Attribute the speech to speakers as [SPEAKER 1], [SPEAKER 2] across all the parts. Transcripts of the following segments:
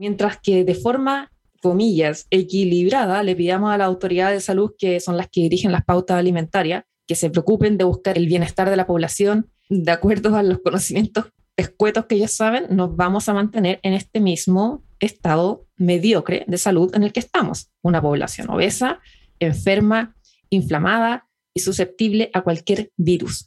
[SPEAKER 1] mientras que de forma, comillas, equilibrada, le pidamos a la autoridad de salud, que son las que dirigen las pautas alimentarias, que se preocupen de buscar el bienestar de la población de acuerdo a los conocimientos escuetos que ellos saben, nos vamos a mantener en este mismo estado mediocre de salud en el que estamos. Una población obesa, enferma, inflamada y susceptible a cualquier virus.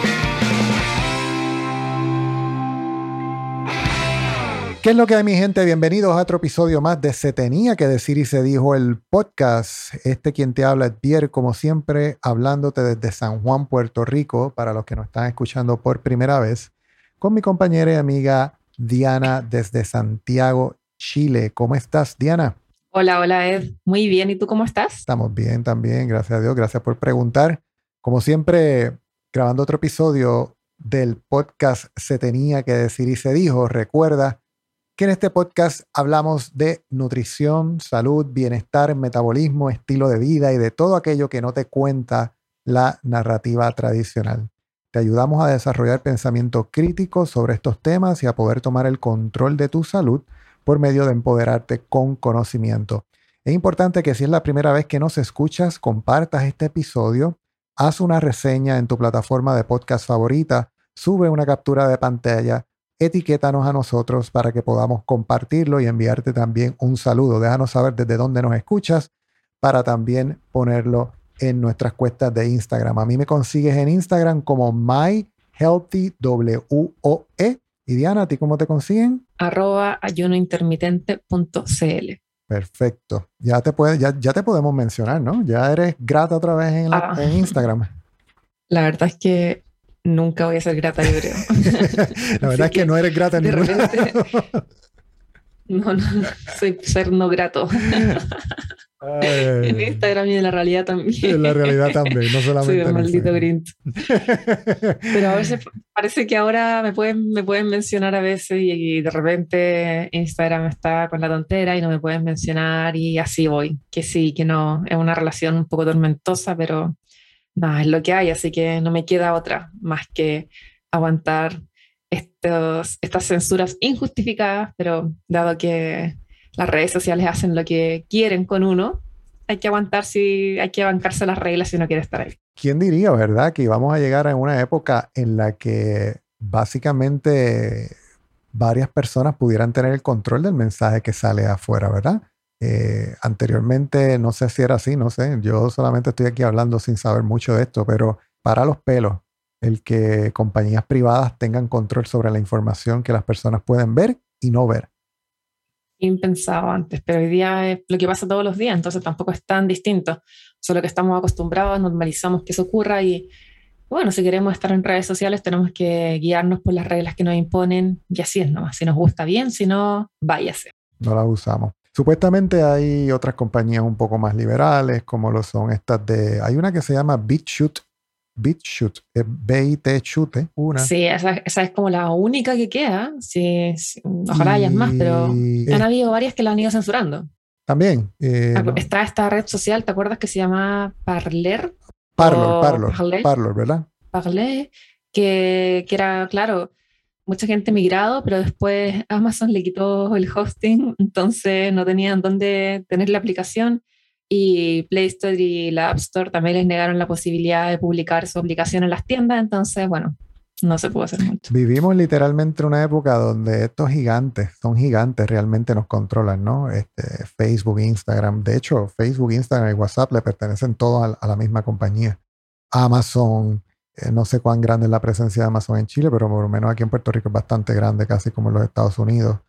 [SPEAKER 2] ¿Qué es lo que hay, mi gente? Bienvenidos a otro episodio más de Se Tenía que Decir y Se Dijo el podcast. Este quien te habla es Pierre, como siempre, hablándote desde San Juan, Puerto Rico, para los que nos están escuchando por primera vez, con mi compañera y amiga Diana desde Santiago, Chile. ¿Cómo estás, Diana?
[SPEAKER 1] Hola, hola, Ed. Muy bien. ¿Y tú cómo estás?
[SPEAKER 2] Estamos bien también, gracias a Dios. Gracias por preguntar. Como siempre, grabando otro episodio del podcast Se Tenía que Decir y Se Dijo. Recuerda en este podcast hablamos de nutrición, salud, bienestar, metabolismo, estilo de vida y de todo aquello que no te cuenta la narrativa tradicional. Te ayudamos a desarrollar pensamiento crítico sobre estos temas y a poder tomar el control de tu salud por medio de empoderarte con conocimiento. Es importante que si es la primera vez que nos escuchas, compartas este episodio, haz una reseña en tu plataforma de podcast favorita, sube una captura de pantalla etiquétanos a nosotros para que podamos compartirlo y enviarte también un saludo. Déjanos saber desde dónde nos escuchas para también ponerlo en nuestras cuentas de Instagram. A mí me consigues en Instagram como myhealthywoe. Y Diana, ¿a ti cómo te consiguen?
[SPEAKER 1] Arroba ayunointermitente.cl.
[SPEAKER 2] Perfecto. Ya te, puede, ya, ya, te podemos mencionar, ¿no? Ya eres grata otra vez en,
[SPEAKER 1] Ah.
[SPEAKER 2] en Instagram.
[SPEAKER 1] La verdad es que nunca voy a ser grata, yo creo.
[SPEAKER 2] La verdad es que, no eres grata
[SPEAKER 1] de
[SPEAKER 2] ningún
[SPEAKER 1] repente- No, no, soy ser no grato. En Instagram y en la realidad también.
[SPEAKER 2] En la realidad también, no
[SPEAKER 1] Soy
[SPEAKER 2] solamente
[SPEAKER 1] un
[SPEAKER 2] en
[SPEAKER 1] maldito. Grinch. Pero a veces parece que ahora me pueden, me pueden mencionar a veces y, y de repente Instagram está con la tontera y no me pueden mencionar y así voy. Que sí, que no, es una relación un poco tormentosa, pero nada, es lo que hay, así que no me queda otra más que aguantar estos, estas censuras injustificadas, pero dado que las redes sociales hacen lo que quieren con uno, hay que aguantar si hay que bancarse las reglas si uno quiere estar ahí.
[SPEAKER 2] ¿Quién diría, verdad, que íbamos a llegar a una época en la que básicamente varias personas pudieran tener el control del mensaje que sale afuera, ¿verdad? Eh, anteriormente, no sé si era así, no sé, yo solamente estoy aquí hablando sin saber mucho de esto, pero para los pelos, el que compañías privadas tengan control sobre la información que las personas pueden ver y no ver.
[SPEAKER 1] impensado antes, pero hoy día es lo que pasa todos los días, entonces tampoco es tan distinto. Solo que estamos acostumbrados, normalizamos que eso ocurra y bueno, si queremos estar en redes sociales tenemos que guiarnos por las reglas que nos imponen y así es nomás. Si nos gusta bien, si no, váyase.
[SPEAKER 2] no las usamos. Supuestamente hay otras compañías un poco más liberales, como lo son estas de. Hay una que se llama BitShoot. BitShoot, es B-I-T Chute, una.
[SPEAKER 1] Sí, esa, esa es como la única que queda. Sí, sí, ojalá hayas más, pero
[SPEAKER 2] Y,
[SPEAKER 1] han habido varias que la han ido censurando.
[SPEAKER 2] también. eh, no,
[SPEAKER 1] Está esta red social, ¿te acuerdas que se llama Parler?
[SPEAKER 2] Parlor, Parlor,
[SPEAKER 1] Parler.
[SPEAKER 2] Parlor, ¿verdad?
[SPEAKER 1] Parler, que, que era, claro, mucha gente migrado, pero después Amazon le quitó el hosting, entonces no tenían dónde tener la aplicación y Play Store y la App Store también les negaron la posibilidad de publicar su aplicación en las tiendas, entonces, bueno, no se puede hacer mucho.
[SPEAKER 2] Vivimos literalmente una época donde estos gigantes, son gigantes, realmente nos controlan, ¿no? Este, Facebook, Instagram. De hecho, Facebook, Instagram y WhatsApp le pertenecen todos a, la misma compañía. Amazon, eh, no sé cuán grande es la presencia de Amazon en Chile, pero por lo menos aquí en Puerto Rico es bastante grande, casi como en los Estados Unidos.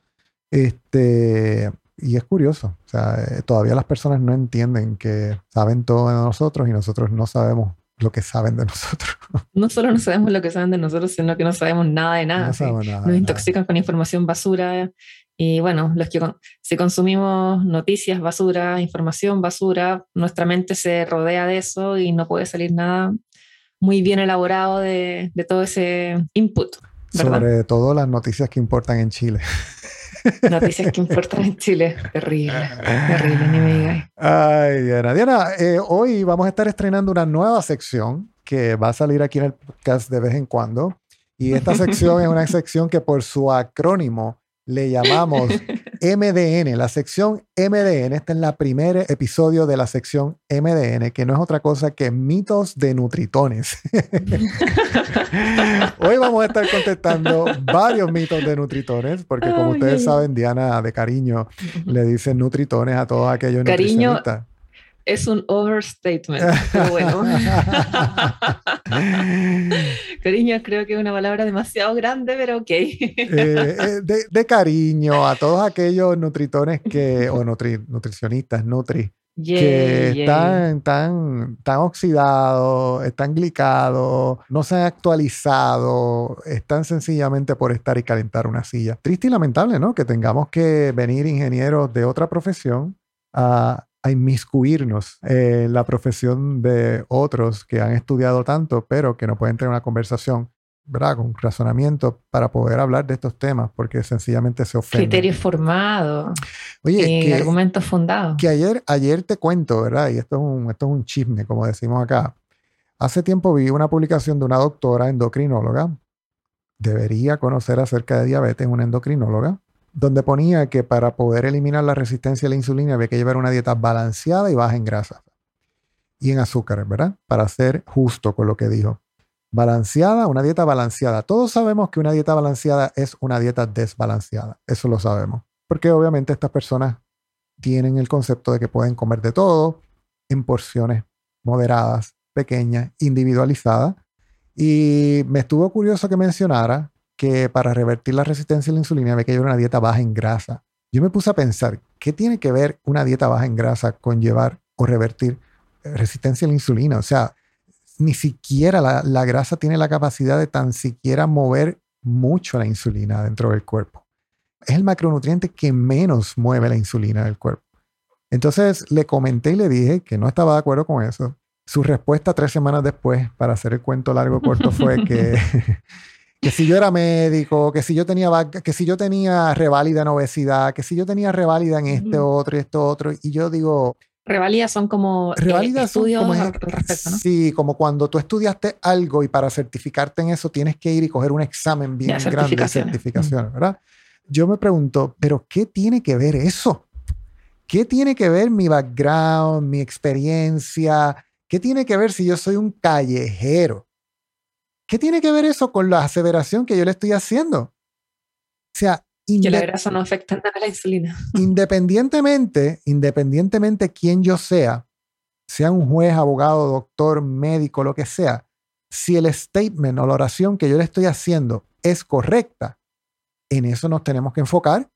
[SPEAKER 2] Este, y es curioso, o sea, eh, todavía las personas no entienden que saben todo de nosotros y nosotros no sabemos lo que saben de nosotros.
[SPEAKER 1] No solo no sabemos lo que saben de nosotros, sino que no sabemos nada de nada. Nos intoxican con información basura. Y bueno, los que si consumimos noticias basura, información basura, nuestra mente se rodea de eso y no puede salir nada muy bien elaborado de, de todo ese input.
[SPEAKER 2] Sobre todo las noticias que importan en Chile.
[SPEAKER 1] Noticias que importan en Chile. Terrible, terrible, ni me digas.
[SPEAKER 2] Ay, Diana. Diana, eh, hoy vamos a estar estrenando una nueva sección que va a salir aquí en el podcast de vez en cuando. Y esta sección es una sección que por su acrónimo le llamamos MDN, la sección MDN. Este es el primer episodio de la sección MDN, que no es otra cosa que mitos de nutritones. Hoy vamos a estar contestando varios mitos de nutritones, porque como ustedes saben, Diana de cariño le dice nutritones a todos aquellos
[SPEAKER 1] cariño, es un overstatement, pero bueno. cariño creo que es una palabra demasiado grande, pero ok. Eh,
[SPEAKER 2] eh, de, cariño a todos aquellos nutritones que, o nutricionistas, nutri, que están tan, tan oxidados, están glicados, no se han actualizado, están sencillamente por estar y calentar una silla. Triste y lamentable, ¿no? Que tengamos que venir ingenieros de otra profesión a a inmiscuirnos en la profesión de otros que han estudiado tanto, pero que no pueden tener una conversación, ¿verdad? Con razonamiento para poder hablar de estos temas, porque sencillamente se ofenden.
[SPEAKER 1] Criterios formados. Oye, y argumentos fundados.
[SPEAKER 2] Que ayer, ayer te cuento, ¿verdad? Y esto es, un, esto es un chisme, como decimos acá. Hace tiempo vi una publicación de una doctora endocrinóloga. Debería conocer acerca de diabetes, una endocrinóloga donde ponía que para poder eliminar la resistencia a la insulina había que llevar una dieta balanceada y baja en grasa y en azúcares, ¿verdad? Para ser justo con lo que dijo. Balanceada, una dieta balanceada. Todos sabemos que una dieta balanceada es una dieta desbalanceada. Eso lo sabemos. Porque obviamente estas personas tienen el concepto de que pueden comer de todo en porciones moderadas, pequeñas, individualizadas. Y me estuvo curioso que mencionara que para revertir la resistencia a la insulina había que llevar una dieta baja en grasa. Yo me puse a pensar, ¿qué tiene que ver una dieta baja en grasa con llevar o revertir eh, resistencia a la insulina? O sea, ni siquiera la, grasa tiene la capacidad de tan siquiera mover mucho la insulina dentro del cuerpo. Es el macronutriente que menos mueve la insulina del cuerpo. Entonces le comenté y le dije que no estaba de acuerdo con eso. Su respuesta tres semanas después, para hacer el cuento largo corto, fue que que si yo era médico, que si yo tenía que si yo tenía reválida en obesidad, que si yo tenía reválida en este otro y esto otro. Y yo digo.
[SPEAKER 1] Reválidas son como eh, estudios como, respecto, ¿no?
[SPEAKER 2] Sí, como cuando tú estudiaste algo y para certificarte en eso tienes que ir y coger un examen bien grande de certificación, ¿verdad? Yo me pregunto, ¿pero qué tiene que ver eso? ¿Qué tiene que ver mi background, mi experiencia? ¿Qué tiene que ver si yo soy un callejero? ¿Qué tiene que ver eso con la aseveración que yo le estoy haciendo? O sea,
[SPEAKER 1] que la grasa no afecta nada a la insulina.
[SPEAKER 2] Independientemente, independientemente quién yo sea, sea un juez, abogado, doctor, médico, lo que sea, si el statement o la oración que yo le estoy haciendo es correcta, en eso nos tenemos que enfocar,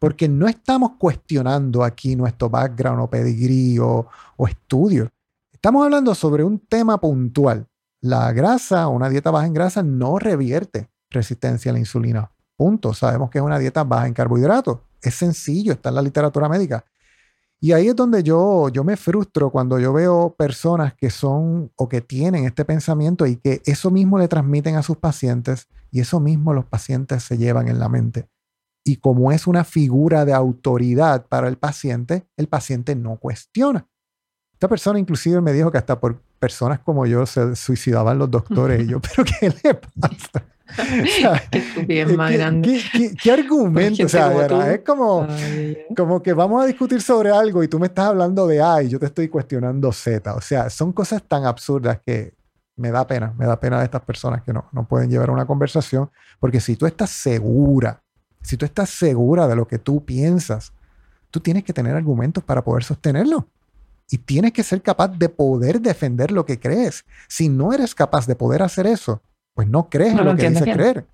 [SPEAKER 2] porque no estamos cuestionando aquí nuestro background o pedigrí o, o estudio. Estamos hablando sobre un tema puntual la grasa, una dieta baja en grasa, no revierte resistencia a la insulina. Punto. Sabemos que es una dieta baja en carbohidratos. Es sencillo, está en la literatura médica. Y ahí es donde yo, yo me frustro cuando yo veo personas que son o que tienen este pensamiento y que eso mismo le transmiten a sus pacientes y eso mismo los pacientes se llevan en la mente. Y como es una figura de autoridad para el paciente, el paciente no cuestiona. Esta persona inclusive me dijo que hasta por personas como yo se suicidaban los doctores. y yo, ¿pero qué le pasa? ¿qué, argumento? O sea, es como, como que vamos a discutir sobre algo y tú me estás hablando de A y yo te estoy cuestionando Z. O sea, son cosas tan absurdas que me da pena, me da pena de estas personas que no, no pueden llevar una conversación, porque si tú estás segura, si tú estás segura de lo que tú piensas, tú tienes que tener argumentos para poder sostenerlo. Y tienes que ser capaz de poder defender lo que crees. Si no eres capaz de poder hacer eso, pues no crees en lo, que dices creer.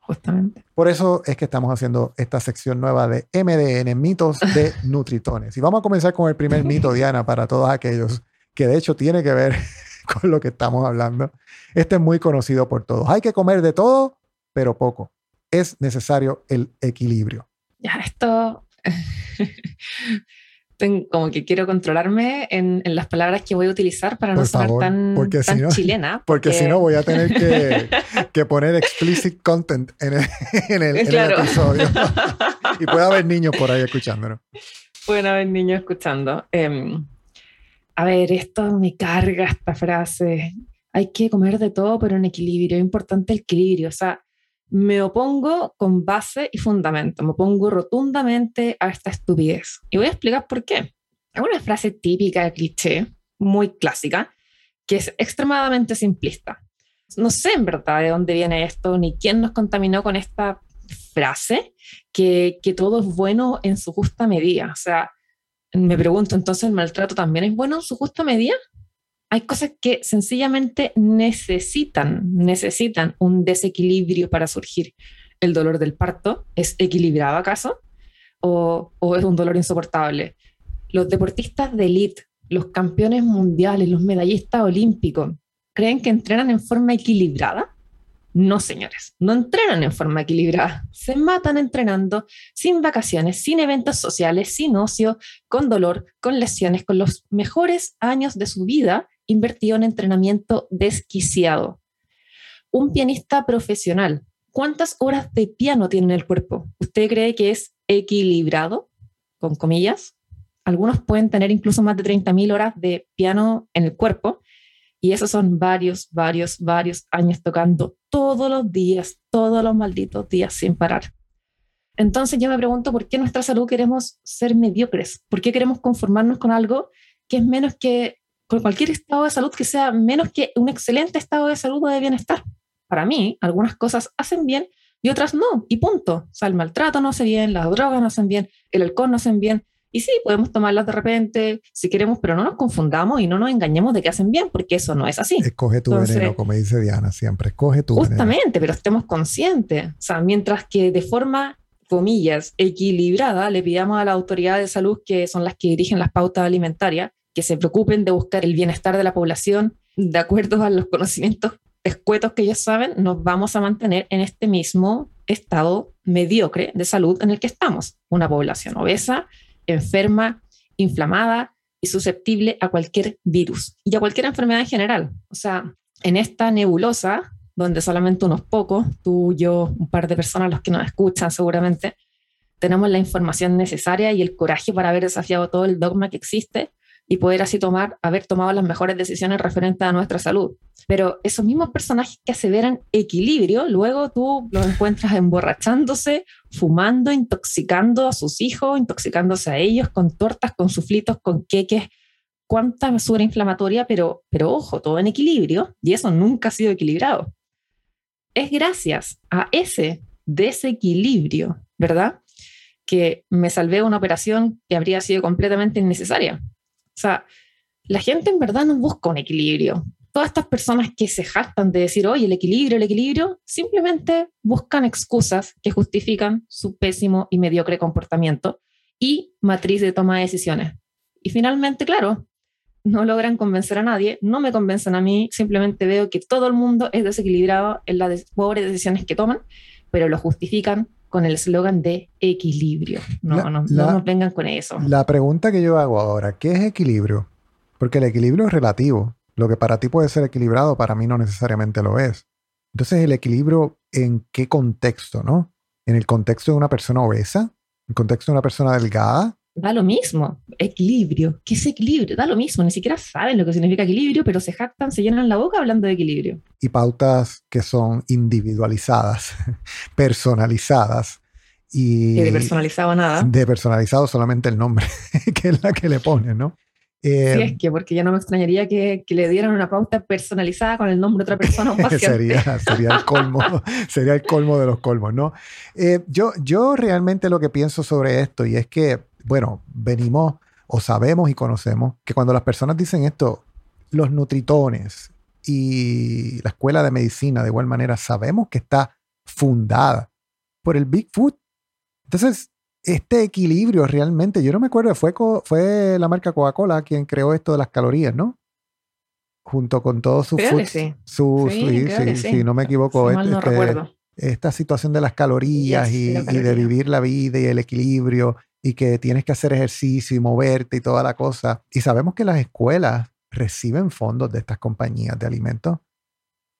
[SPEAKER 1] Justamente.
[SPEAKER 2] Por eso es que estamos haciendo esta sección nueva de MDN, mitos de Nutritones. Y vamos a comenzar con el primer mito, Diana, para todos aquellos que de hecho tiene que ver con lo que estamos hablando. Este es muy conocido por todos. Hay que comer de todo, pero poco. Es necesario el equilibrio.
[SPEAKER 1] Ya, esto como que quiero controlarme en, las palabras que voy a utilizar para no ser tan, chilena.
[SPEAKER 2] Porque, si no voy a tener que, poner explicit content en el, episodio. y puede haber niños por ahí escuchándonos.
[SPEAKER 1] Pueden haber niños escuchando. Em, a ver, esto me carga esta frase. Hay que comer de todo, pero en equilibrio. Es importante el equilibrio. O sea, me opongo con base y fundamento, me opongo rotundamente a esta estupidez. Y voy a explicar por qué. Es una frase típica de cliché, muy clásica, que es extremadamente simplista. No sé en verdad de dónde viene esto, ni quién nos contaminó con esta frase, que, que todo es bueno en su justa medida. O sea, me pregunto, entonces el maltrato también es bueno en su justa medida? Hay cosas que sencillamente necesitan, necesitan un desequilibrio para surgir. ¿El dolor del parto es equilibrado acaso? ¿O, o es un dolor insoportable? Los deportistas de élite, los campeones mundiales, los medallistas olímpicos, ¿creen que entrenan en forma equilibrada? No, señores, no entrenan en forma equilibrada. Se matan entrenando, sin vacaciones, sin eventos sociales, sin ocio, con dolor, con lesiones, con los mejores años de su vida invertido en entrenamiento desquiciado. Un pianista profesional, ¿cuántas horas de piano tiene en el cuerpo? ¿Usted cree que es equilibrado? Con comillas. Algunos pueden tener incluso más de 30.000 horas de piano en el cuerpo y esos son varios, varios, varios años tocando todos los días, todos los malditos días sin parar. Entonces yo me pregunto por qué nuestra salud queremos ser mediocres, por qué queremos conformarnos con algo que es menos que con cualquier estado de salud que sea menos que un excelente estado de salud o de bienestar. Para mí, algunas cosas hacen bien y otras no, y punto. O sea, el maltrato no hace bien, las drogas no hacen bien, el alcohol no hacen bien. Y sí, podemos tomarlas de repente si queremos, pero no nos confundamos y no nos engañemos de que hacen bien, porque eso no es así.
[SPEAKER 2] Escoge tu veneno, como dice Diana siempre, escoge tu
[SPEAKER 1] Justamente, pero estemos conscientes. O sea, mientras que de forma, comillas, equilibrada, le pidamos a la autoridad de salud, que son las que dirigen las pautas alimentarias, que se preocupen de buscar el bienestar de la población de acuerdo a los conocimientos escuetos que ellos saben, nos vamos a mantener en este mismo estado mediocre de salud en el que estamos. Una población obesa, enferma, inflamada y susceptible a cualquier virus y a cualquier enfermedad en general. O sea, en esta nebulosa, donde solamente unos pocos, tú, yo, un par de personas, los que nos escuchan seguramente, tenemos la información necesaria y el coraje para haber desafiado todo el dogma que existe, y poder así tomar, haber tomado las mejores decisiones referentes a nuestra salud. Pero esos mismos personajes que aseveran equilibrio, luego tú los encuentras emborrachándose, fumando, intoxicando a sus hijos, intoxicándose a ellos con tortas, con suflitos, con queques, cuánta mesura inflamatoria, pero, pero ojo, todo en equilibrio, y eso nunca ha sido equilibrado. Es gracias a ese desequilibrio, ¿verdad? Que me salvé una operación que habría sido completamente innecesaria. O sea, la gente en verdad no busca un equilibrio. Todas estas personas que se jactan de decir, oye, el equilibrio, el equilibrio, simplemente buscan excusas que justifican su pésimo y mediocre comportamiento y matriz de toma de decisiones. Y finalmente, claro, no logran convencer a nadie, no me convencen a mí, simplemente veo que todo el mundo es desequilibrado en las pobres decisiones que toman, pero lo justifican con el eslogan de equilibrio. No, no, no nos vengan con eso.
[SPEAKER 2] La pregunta que yo hago ahora, ¿qué es equilibrio? Porque el equilibrio es relativo. Lo que para ti puede ser equilibrado, para mí no necesariamente lo es. Entonces, ¿el equilibrio en qué contexto, no? ¿En el contexto de una persona obesa? ¿En el contexto de una persona delgada?
[SPEAKER 1] Da lo mismo. Equilibrio. ¿Qué es equilibrio? Da lo mismo. Ni siquiera saben lo que significa equilibrio, pero se jactan, se llenan la boca hablando de equilibrio.
[SPEAKER 2] Y pautas que son individualizadas, personalizadas. Y
[SPEAKER 1] de personalizado nada.
[SPEAKER 2] De personalizado solamente el nombre, que es la que le ponen, ¿no?
[SPEAKER 1] Eh, sí, es que, porque ya no me extrañaría que, le dieran una pauta personalizada con el nombre de otra persona a un paciente.
[SPEAKER 2] sería, sería el colmo, sería el colmo de los colmos, ¿no? Eh, yo, yo realmente lo que pienso sobre esto, y es que, bueno, venimos o sabemos y conocemos que cuando las personas dicen esto, los nutritones y la escuela de medicina, de igual manera, sabemos que está fundada por el Big Food. Entonces, este equilibrio realmente, yo no me acuerdo, fue, fue la marca Coca-Cola quien creó esto de las calorías, ¿no? Junto con todo su
[SPEAKER 1] food, sí.
[SPEAKER 2] Su, sí, sí, sí, no me equivoco.
[SPEAKER 1] Si no este,
[SPEAKER 2] esta situación de las calorías y, de vivir la vida y el equilibrio y que tienes que hacer ejercicio y moverte y toda la cosa. Y sabemos que las escuelas reciben fondos de estas compañías de alimentos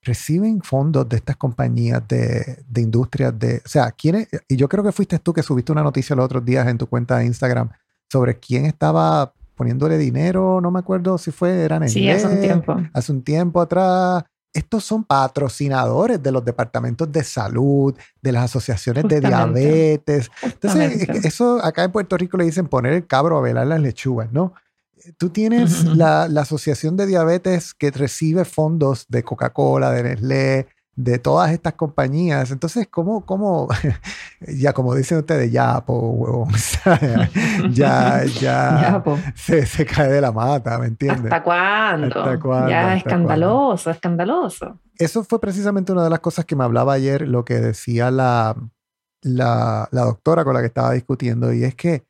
[SPEAKER 2] reciben fondos de estas compañías de, de industrias de, o sea, ¿quiénes? Y yo creo que fuiste tú que subiste una noticia los otros días en tu cuenta de Instagram sobre quién estaba poniéndole dinero, no me acuerdo si fue, eran
[SPEAKER 1] Sí, hace un tiempo.
[SPEAKER 2] Hace un tiempo atrás. Estos son patrocinadores de los departamentos de salud, de las asociaciones de diabetes. Entonces, eso acá en Puerto Rico le dicen poner el cabro a velar las lechugas, ¿no? tú tienes la, Asociación de Diabetes que recibe fondos de Coca-Cola, de Nestlé, de todas estas compañías. Entonces, ¿cómo, cómo, ya como dicen ustedes, ya, po, huevón, ya, ya, Se, cae de la mata, ¿me entiendes?
[SPEAKER 1] ¿Hasta cuándo? Ya, escandaloso, escandaloso.
[SPEAKER 2] Eso fue precisamente una de las cosas que me hablaba ayer, lo que decía la, la, la doctora con la que estaba discutiendo, y es que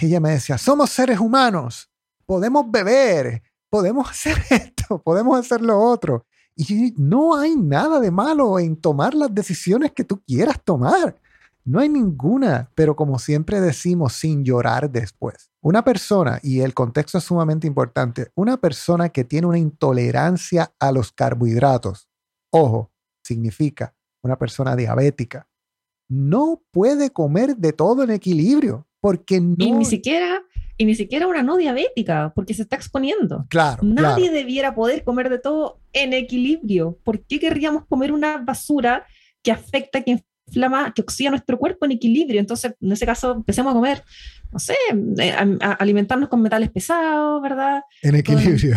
[SPEAKER 2] ella me decía, somos seres humanos podemos beber, podemos hacer esto, podemos hacer lo otro. Y no hay nada de malo en tomar las decisiones que tú quieras tomar. No hay ninguna, pero como siempre decimos, sin llorar después. Una persona, y el contexto es sumamente importante, una persona que tiene una intolerancia a los carbohidratos, ojo, significa una persona diabética, no puede comer de todo en equilibrio, porque no...
[SPEAKER 1] Y ni siquiera y ni siquiera una no diabética, porque se está exponiendo.
[SPEAKER 2] Claro.
[SPEAKER 1] Nadie debiera poder comer de todo en equilibrio. ¿Por qué querríamos comer una basura que afecta, que inflama, que oxida nuestro cuerpo en equilibrio? Entonces, en ese caso, empecemos a comer, no sé, eh, a, alimentarnos con metales pesados, ¿verdad?
[SPEAKER 2] En equilibrio.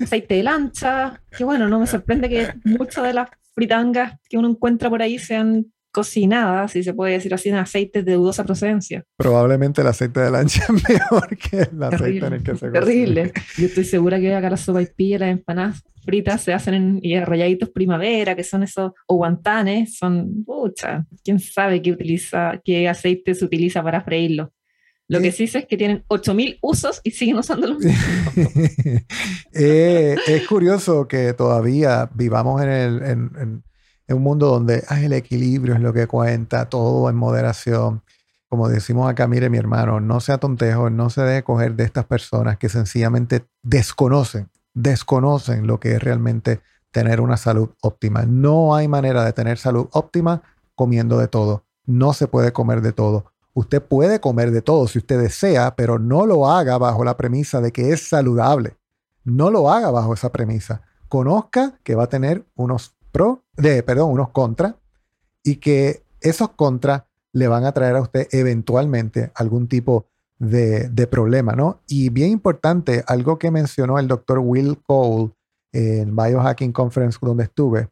[SPEAKER 1] aceite de lancha, que bueno, no me sorprende que muchas de las fritangas que uno encuentra por ahí sean cocinada, si se puede decir así, en aceite de dudosa procedencia.
[SPEAKER 2] Probablemente el aceite de lancha es mejor que el aceite en el que se
[SPEAKER 1] Terrible. Yo estoy segura que acá la sopa y las empanadas fritas se hacen en y arrolladitos primavera, que son esos, o guantanes, son, pucha, quién sabe qué, utiliza, qué aceite se utiliza para freírlo. Lo que sí sé es que tienen 8000 usos y siguen usándolo.
[SPEAKER 2] eh, es curioso que todavía vivamos en el, en en un mundo donde el equilibrio es lo que cuenta, todo en moderación. Como decimos acá, mire mi hermano, no sea tontejo, no se debe coger de estas personas que sencillamente desconocen, desconocen lo que es realmente tener una salud óptima. No hay manera de tener salud óptima comiendo de todo. No se puede comer de todo. Usted puede comer de todo si usted desea, pero no lo haga bajo la premisa de que es saludable. No lo haga bajo esa premisa. Conozca que va a tener unos pro, de, perdón, unos contras, y que esos contras le van a traer a usted eventualmente algún tipo de, problema, ¿no? Y bien importante, algo que mencionó el doctor Will Cole en Biohacking Conference donde estuve,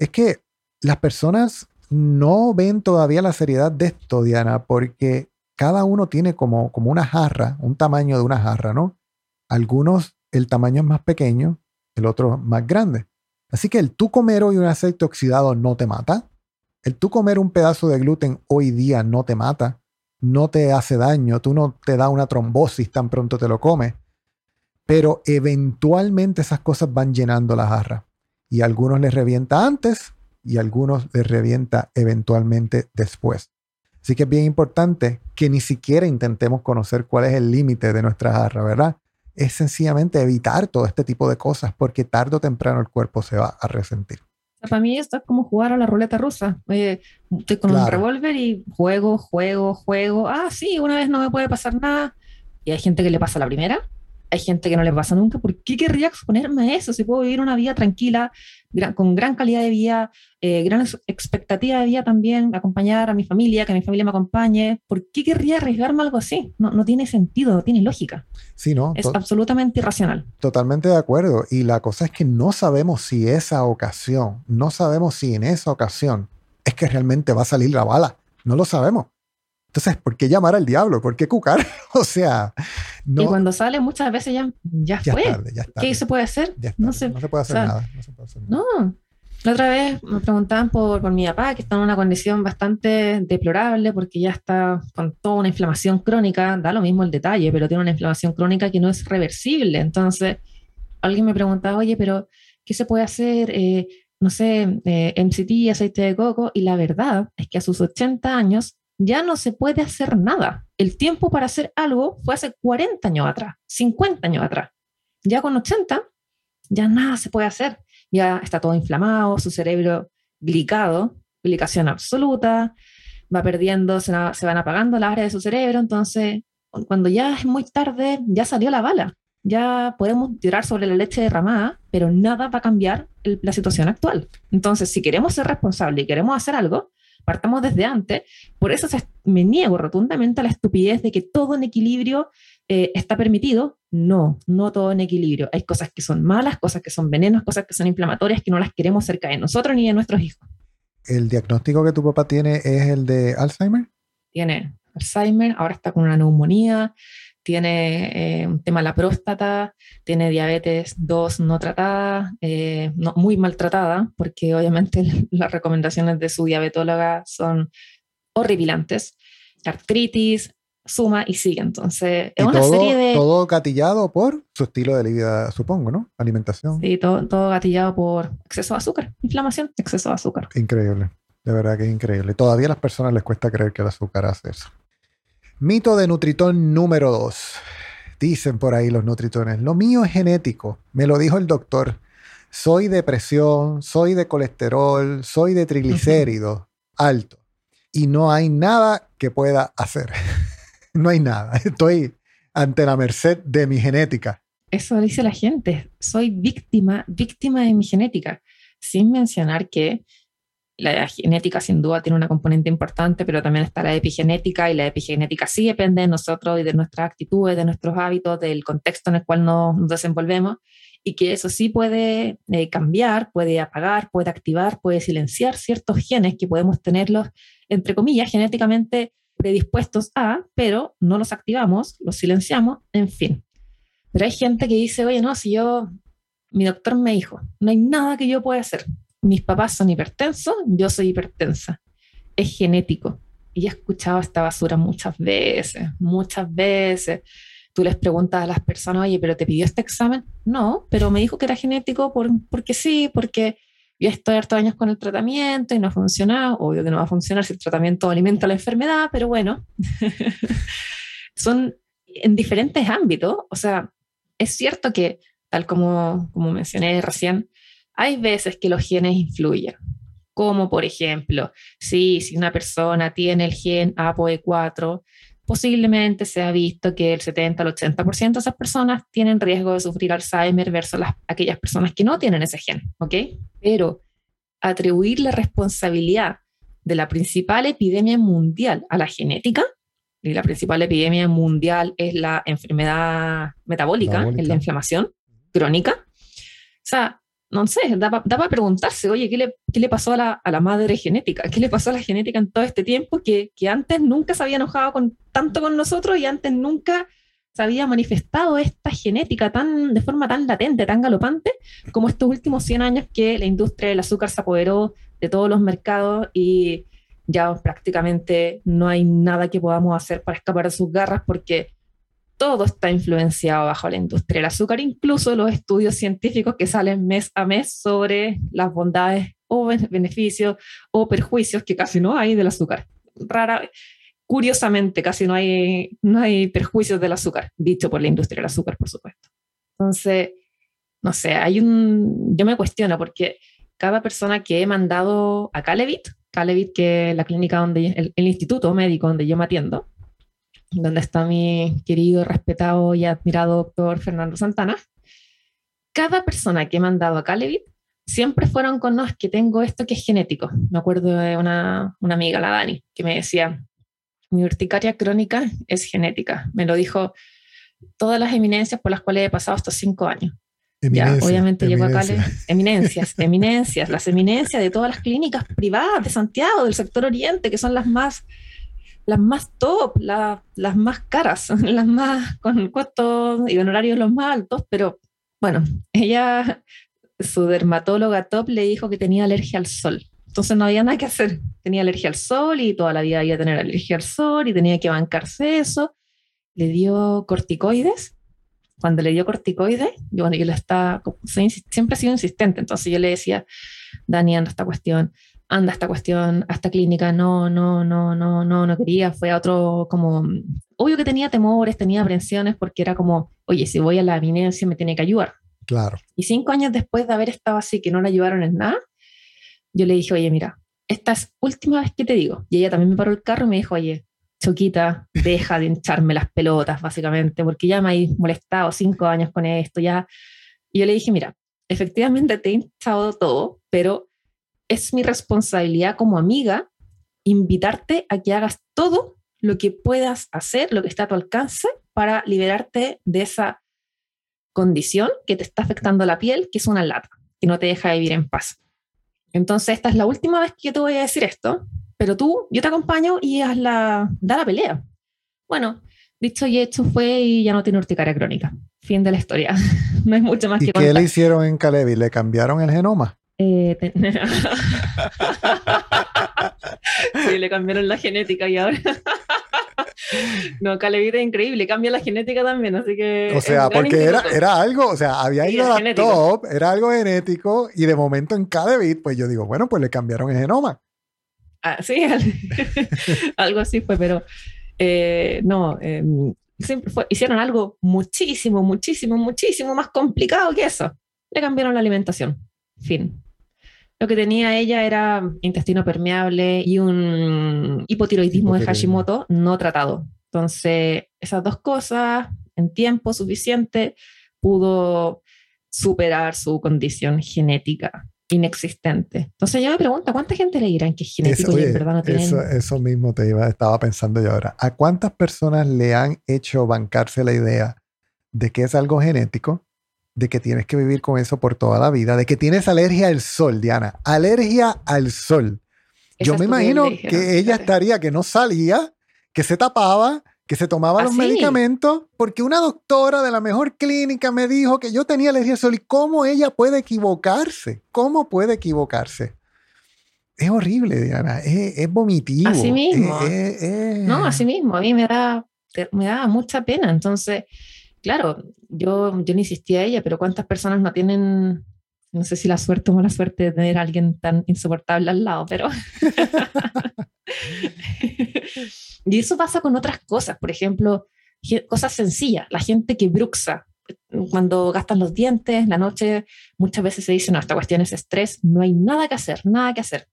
[SPEAKER 2] es que las personas no ven todavía la seriedad de esto, Diana, porque cada uno tiene como, como una jarra, un tamaño de una jarra, ¿no? Algunos el tamaño es más pequeño, el otro más grande. Así que el tú comer hoy un aceite oxidado no te mata. El tú comer un pedazo de gluten hoy día no te mata. No te hace daño. Tú no te da una trombosis tan pronto te lo comes. Pero eventualmente esas cosas van llenando la jarra. Y a algunos les revienta antes y a algunos les revienta eventualmente después. Así que es bien importante que ni siquiera intentemos conocer cuál es el límite de nuestra jarra, ¿verdad? Es sencillamente evitar todo este tipo de cosas porque tarde o temprano el cuerpo se va a resentir.
[SPEAKER 1] Para mí esto es como jugar a la ruleta rusa. estoy con un revólver y juego, juego, juego. Ah, sí, una vez no me puede pasar nada. Y hay gente que le pasa la primera hay gente que no le pasa nunca. ¿Por qué querría exponerme a eso? Si puedo vivir una vida tranquila, con gran calidad de vida, eh, gran expectativa de vida también, acompañar a mi familia, que mi familia me acompañe. ¿Por qué querría arriesgarme algo así? No, no tiene sentido, no tiene lógica.
[SPEAKER 2] Sí, ¿no?
[SPEAKER 1] Es absolutamente irracional.
[SPEAKER 2] Totalmente de acuerdo. Y la cosa es que no sabemos si esa ocasión, no sabemos si en esa ocasión es que realmente va a salir la bala. No lo sabemos. Entonces, ¿por qué llamar al diablo? ¿Por qué cucar? o sea,
[SPEAKER 1] no. Y cuando sale muchas veces ya, ya, fue. ¿Qué se puede hacer?
[SPEAKER 2] no, se, puede hacer nada.
[SPEAKER 1] No La otra vez me preguntaban por, por, mi papá, que está en una condición bastante deplorable porque ya está con toda una inflamación crónica, da lo mismo el detalle, pero tiene una inflamación crónica que no es reversible. Entonces, alguien me preguntaba, oye, pero ¿qué se puede hacer? Eh, no sé, eh, MCT, aceite de coco, y la verdad es que a sus 80 años ya no se puede hacer nada. El tiempo para hacer algo fue hace 40 años atrás, 50 años atrás. Ya con 80, ya nada se puede hacer. Ya está todo inflamado, su cerebro glicado, glicación absoluta, va perdiendo, se, van apagando las áreas de su cerebro. Entonces, cuando ya es muy tarde, ya salió la bala. Ya podemos tirar sobre la leche derramada, pero nada va a cambiar la situación actual. Entonces, si queremos ser responsables y queremos hacer algo, partamos desde antes. Por eso me niego rotundamente a la estupidez de que todo en equilibrio eh, está permitido. No, no todo en equilibrio. Hay cosas que son malas, cosas que son venenos, cosas que son inflamatorias que no las queremos cerca de nosotros ni de nuestros hijos.
[SPEAKER 2] ¿El diagnóstico que tu papá tiene es el de Alzheimer?
[SPEAKER 1] Tiene Alzheimer, ahora está con una neumonía, tiene eh, un tema de la próstata, tiene diabetes 2 no tratada, eh, no, muy maltratada, porque obviamente las recomendaciones de su diabetóloga son horripilantes, artritis, suma y sigue. Entonces,
[SPEAKER 2] es una serie de... Todo gatillado por su estilo de vida, supongo, ¿no? Alimentación.
[SPEAKER 1] Sí, todo, todo gatillado por exceso de azúcar, inflamación, exceso de azúcar.
[SPEAKER 2] Increíble, de verdad que es increíble. Todavía a las personas les cuesta creer que el azúcar hace eso. Mito de Nutritón número 2. Dicen por ahí los Nutritones, lo mío es genético, me lo dijo el doctor. Soy de presión, soy de colesterol, soy de triglicéridos alto. Y no hay nada que pueda hacer. no hay nada. Estoy ante la merced de mi genética.
[SPEAKER 1] Eso dice la gente. Soy víctima, víctima de mi genética. Sin mencionar que la genética sin duda tiene una componente importante, pero también está la epigenética y la epigenética sí depende de nosotros y de nuestras actitudes, de nuestros hábitos, del contexto en el cual nos desenvolvemos y que eso sí puede eh, cambiar, puede apagar, puede activar, puede silenciar ciertos genes que podemos tenerlos, entre comillas, genéticamente predispuestos a, pero no los activamos, los silenciamos, en fin. Pero hay gente que dice, oye, no, si yo, mi doctor me dijo, no hay nada que yo pueda hacer mis papás son hipertensos, yo soy hipertensa. Es genético. Y he escuchado esta basura muchas veces, muchas veces. Tú les preguntas a las personas, oye, ¿pero te pidió este examen? No, pero me dijo que era genético por, porque sí, porque yo estoy harto años con el tratamiento y no ha funcionado. Obvio que no va a funcionar si el tratamiento alimenta la enfermedad, pero bueno, son en diferentes ámbitos. O sea, es cierto que, tal como, como mencioné recién, hay veces que los genes influyen, como por ejemplo, si, si una persona tiene el gen ApoE4, posiblemente se ha visto que el 70 al 80% de esas personas tienen riesgo de sufrir Alzheimer versus las, aquellas personas que no tienen ese gen, ¿ok? Pero atribuir la responsabilidad de la principal epidemia mundial a la genética, y la principal epidemia mundial es la enfermedad metabólica, es la inflamación crónica. O sea, no sé, da, para preguntarse, oye, ¿qué le, ¿qué le, pasó a la, a la, madre genética? ¿Qué le pasó a la genética en todo este tiempo que, que antes nunca se había enojado con, tanto con nosotros y antes nunca se había manifestado esta genética tan, de forma tan latente, tan galopante, como estos últimos 100 años que la industria del azúcar se apoderó de todos los mercados y ya prácticamente no hay nada que podamos hacer para escapar de sus garras porque todo está influenciado bajo la industria del azúcar, incluso los estudios científicos que salen mes a mes sobre las bondades o beneficios o perjuicios que casi no hay del azúcar. Rara, curiosamente, casi no hay, no hay perjuicios del azúcar, dicho por la industria del azúcar, por supuesto. Entonces, no sé, hay un, yo me cuestiono porque cada persona que he mandado a Calevit, Calevit que es la clínica donde, el instituto médico donde yo me atiendo, donde está mi querido, respetado y admirado doctor Fernando Santana, cada persona que he mandado a Calevit siempre fueron con, no, es que tengo esto que es genético. Me acuerdo de una, una amiga, la Dani, que me decía, mi urticaria crónica es genética. Me lo dijo todas las eminencias por las cuales he pasado estos cinco años. Ya, obviamente llegó acá eminencias, eminencias, las eminencias de todas las clínicas privadas de Santiago, del sector oriente, que son las más, las más top, las más caras, las más con costos y honorarios los más altos, pero bueno, ella, su dermatóloga top le dijo que tenía alergia al sol. Entonces no había nada que hacer. Tenía alergia al sol y toda la vida iba a tener alergia al sol y tenía que bancarse eso. Le dio corticoides cuando le dio corticoides, yo, bueno, yo le estaba, siempre he sido insistente, entonces yo le decía, Dani, anda esta cuestión, anda esta cuestión, a esta clínica, no, no, no, no, no, no quería, fue a otro, como, obvio que tenía temores, tenía aprensiones, porque era como, oye, si voy a la eminencia me tiene que ayudar.
[SPEAKER 2] Claro.
[SPEAKER 1] Y cinco años después de haber estado así, que no le ayudaron en nada, yo le dije, oye, mira, esta es última vez que te digo. Y ella también me paró el carro y me dijo, oye, Choquita, deja de hincharme las pelotas, básicamente, porque ya me hay molestado cinco años con esto, ya. Y yo le dije, mira, efectivamente te he hinchado todo, pero es mi responsabilidad como amiga invitarte a que hagas todo lo que puedas hacer, lo que está a tu alcance, para liberarte de esa condición que te está afectando la piel, que es una lata, que no te deja vivir en paz. Entonces, esta es la última vez que yo te voy a decir esto, pero tú, yo te acompaño y haz la, da la pelea. Bueno, dicho y hecho fue y ya no tiene urticaria crónica. Fin de la historia. no hay mucho más
[SPEAKER 2] ¿Y
[SPEAKER 1] que
[SPEAKER 2] qué le hicieron en Calevi? ¿Le cambiaron el genoma?
[SPEAKER 1] Eh, sí, le cambiaron la genética y ahora... no, Calevi es increíble, cambia la genética también, así que...
[SPEAKER 2] O sea, porque era, era, algo, o sea, había ido a la top, era algo genético, y de momento en Calevi, pues yo digo, bueno, pues le cambiaron el genoma.
[SPEAKER 1] Ah, sí, algo así fue, pero eh, no, em, hicieron algo muchísimo, muchísimo, muchísimo más complicado que eso. Le cambiaron la alimentación. Fin. Lo que tenía ella era intestino permeable y un hipotiroidismo de Hashimoto no tratado. Entonces, esas dos cosas, en tiempo suficiente, pudo superar su condición genética inexistente. Entonces yo me pregunto, ¿cuánta gente le dirán que es genético y en verdad no tienen...
[SPEAKER 2] Eso, eso mismo te iba, estaba pensando yo ahora. ¿A cuántas personas le han hecho bancarse la idea de que es algo genético, de que tienes que vivir con eso por toda la vida, de que tienes alergia al sol, Diana? Alergia al sol. yo me imagino que ella estaría, que no salía, que se tapaba, que se tomaba los medicamentos porque una doctora de la mejor clínica me dijo que yo tenía alergia al sol y cómo ella puede equivocarse, cómo puede equivocarse. Es horrible, Diana, es, es vomitivo.
[SPEAKER 1] Así mismo. No, así mismo, a mí me da, me da mucha pena. Entonces, claro, yo, yo no insistí a ella, pero ¿cuántas personas no tienen no sé si la suerte o mala suerte de tener a alguien tan insoportable al lado, pero... y eso pasa con otras cosas, por ejemplo, cosas sencillas, la gente que bruxa, cuando gastan los dientes, la noche, muchas veces se dice, no, esta cuestión es estrés, no hay nada que hacer, nada que hacer.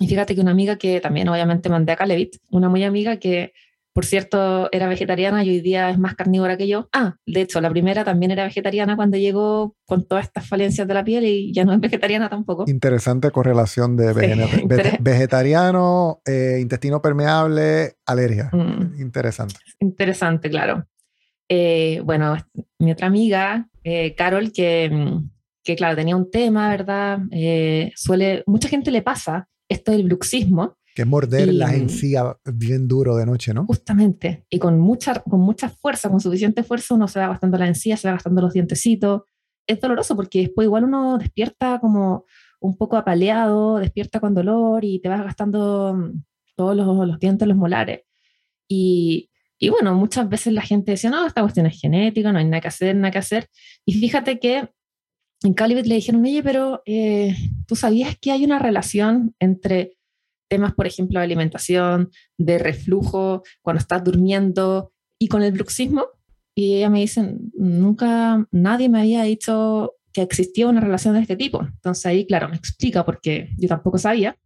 [SPEAKER 1] Y fíjate que una amiga que también obviamente mandé a Calevit, una muy amiga que por cierto, era vegetariana y hoy día es más carnívora que yo. Ah, de hecho, la primera también era vegetariana cuando llegó con todas estas falencias de la piel y ya no es vegetariana tampoco.
[SPEAKER 2] Interesante correlación de vegetariano, eh, intestino permeable, alergia. Mm. Interesante.
[SPEAKER 1] Interesante, claro. Eh, bueno, mi otra amiga, eh, Carol, que, que, claro, tenía un tema, ¿verdad? suele, mucha gente le pasa esto del bruxismo,
[SPEAKER 2] que morder las encías bien duro de noche, ¿no?
[SPEAKER 1] Justamente. Y con mucha, con mucha fuerza, con suficiente fuerza, uno se va gastando la encía, se va gastando los dientecitos. Es doloroso porque después igual uno despierta como un poco apaleado, despierta con dolor y te vas gastando mm, todos los, los dientes, los molares. Y, y, bueno, muchas veces la gente decía, no, esta cuestión es genética, no hay nada que hacer, nada que hacer. Y fíjate que en Calibet le dijeron, oye, pero eh, ¿tú sabías que hay una relación entre temas, por ejemplo, de alimentación, de reflujo, cuando estás durmiendo y con el bruxismo. Y ella me dice, nunca nadie me había dicho que existía una relación de este tipo. Entonces ahí, claro, me explica porque yo tampoco sabía.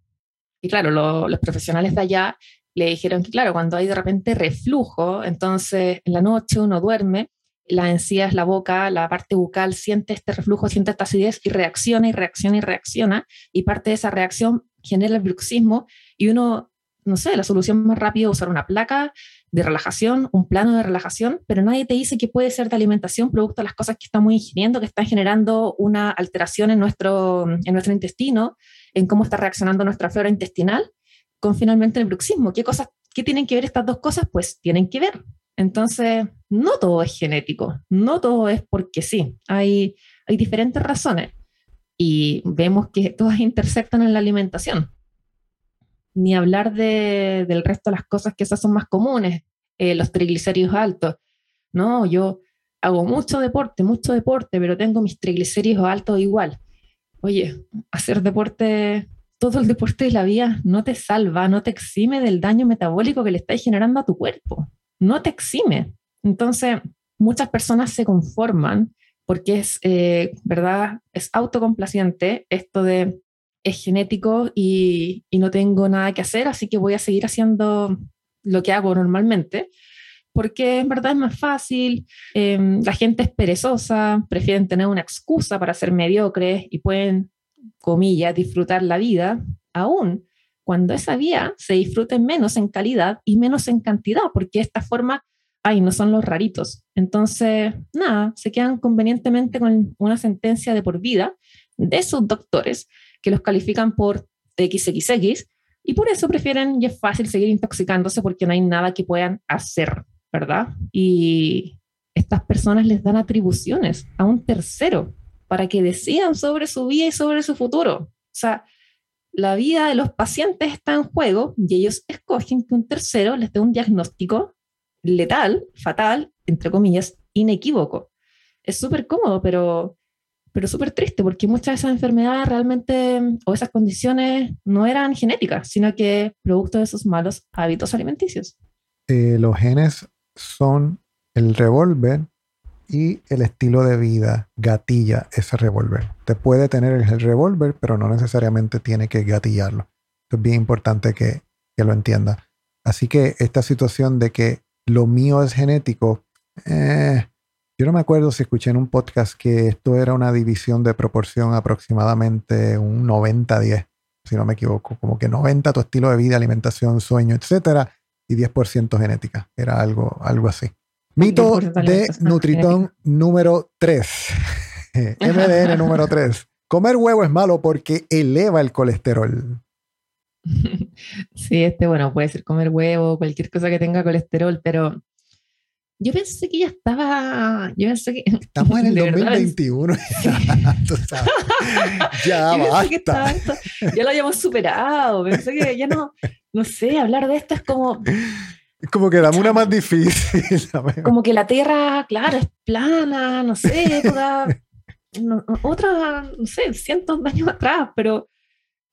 [SPEAKER 1] Y claro, los profesionales de allá le dijeron que, claro, cuando hay de repente reflujo, entonces en la noche uno duerme, la encías, la boca, la parte bucal siente este reflujo, siente esta acidez y reacciona y reacciona y reacciona, y parte de esa reacción genera el bruxismo y uno, no sé, la solución más rápida es usar una placa de relajación, un plano de relajación, pero nadie te dice que puede ser de alimentación producto de las cosas que estamos ingiriendo, que están generando una alteración en nuestro, en nuestro intestino, en cómo está reaccionando nuestra flora intestinal con finalmente el bruxismo. ¿Qué cosas, qué tienen que ver estas dos cosas? Pues tienen que ver. Entonces, no todo es genético, no todo es porque sí, hay, hay diferentes razones y vemos que todas intersectan en la alimentación ni hablar de, del resto de las cosas que esas son más comunes, eh, los triglicéridos altos. No, yo hago mucho deporte, mucho deporte, pero tengo mis triglicéridos altos igual. Oye, hacer deporte, todo el deporte de la vida no te salva, no te exime del daño metabólico que le estás generando a tu cuerpo. No te exime. Entonces, muchas personas se conforman porque es, eh, ¿verdad? Es autocomplaciente esto de es genético y, no tengo nada que hacer, así que voy a seguir haciendo lo que hago normalmente, porque en verdad es más fácil, em, la gente es perezosa, prefieren tener una excusa para ser mediocres y pueden, comillas, disfrutar la vida, aún cuando esa vía se disfrute menos en calidad y menos en cantidad, porque esta forma, ay, no son los raritos. Entonces, nada, se quedan convenientemente con una sentencia de por vida de sus doctores que los califican por XXX y por eso prefieren y es fácil seguir intoxicándose porque no hay nada que puedan hacer, ¿verdad? Y estas personas les dan atribuciones a un tercero para que decidan sobre su vida y sobre su futuro. O sea, la vida de los pacientes está en juego y ellos escogen que un tercero les dé un diagnóstico letal, fatal, entre comillas, inequívoco. Es súper cómodo, pero pero súper triste porque muchas de esas enfermedades realmente o esas condiciones no eran genéticas, sino que producto de esos malos hábitos alimenticios.
[SPEAKER 2] Eh, los genes son el revólver y el estilo de vida gatilla ese revólver. Te puede tener el revólver, pero no necesariamente tiene que gatillarlo. es bien importante que, que lo entienda. Así que esta situación de que lo mío es genético, eh, yo no me acuerdo si escuché en un podcast que esto era una división de proporción aproximadamente un 90-10, si no me equivoco, como que 90 tu estilo de vida, alimentación, sueño, etcétera, y 10% genética. Era algo, algo así. Mito de Nutritón número 3. MDN número 3. Comer huevo es malo porque eleva el colesterol.
[SPEAKER 1] Sí, este, bueno, puede ser comer huevo, cualquier cosa que tenga colesterol, pero yo pensé que ya estaba. Yo pensé que.
[SPEAKER 2] Estamos en el 2021. ya basta.
[SPEAKER 1] ya lo habíamos superado. Pensé que ya no. No sé, hablar de esto es como.
[SPEAKER 2] Como que dame una más difícil.
[SPEAKER 1] como que la Tierra, claro, es plana, no sé, toda, otra, no sé, cientos de años atrás, pero,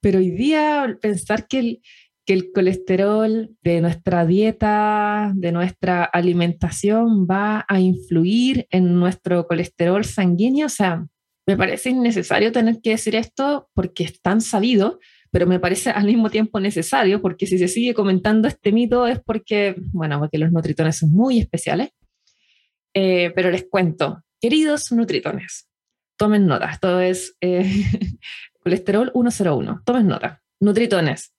[SPEAKER 1] pero hoy día pensar que el, que el colesterol de nuestra dieta, de nuestra alimentación va a influir en nuestro colesterol sanguíneo. O sea, me parece innecesario tener que decir esto porque es tan sabido, pero me parece al mismo tiempo necesario porque si se sigue comentando este mito es porque, bueno, porque los nutritones son muy especiales. Eh, pero les cuento, queridos nutritones, tomen nota, esto es eh, colesterol 101, tomen nota. Nutritones,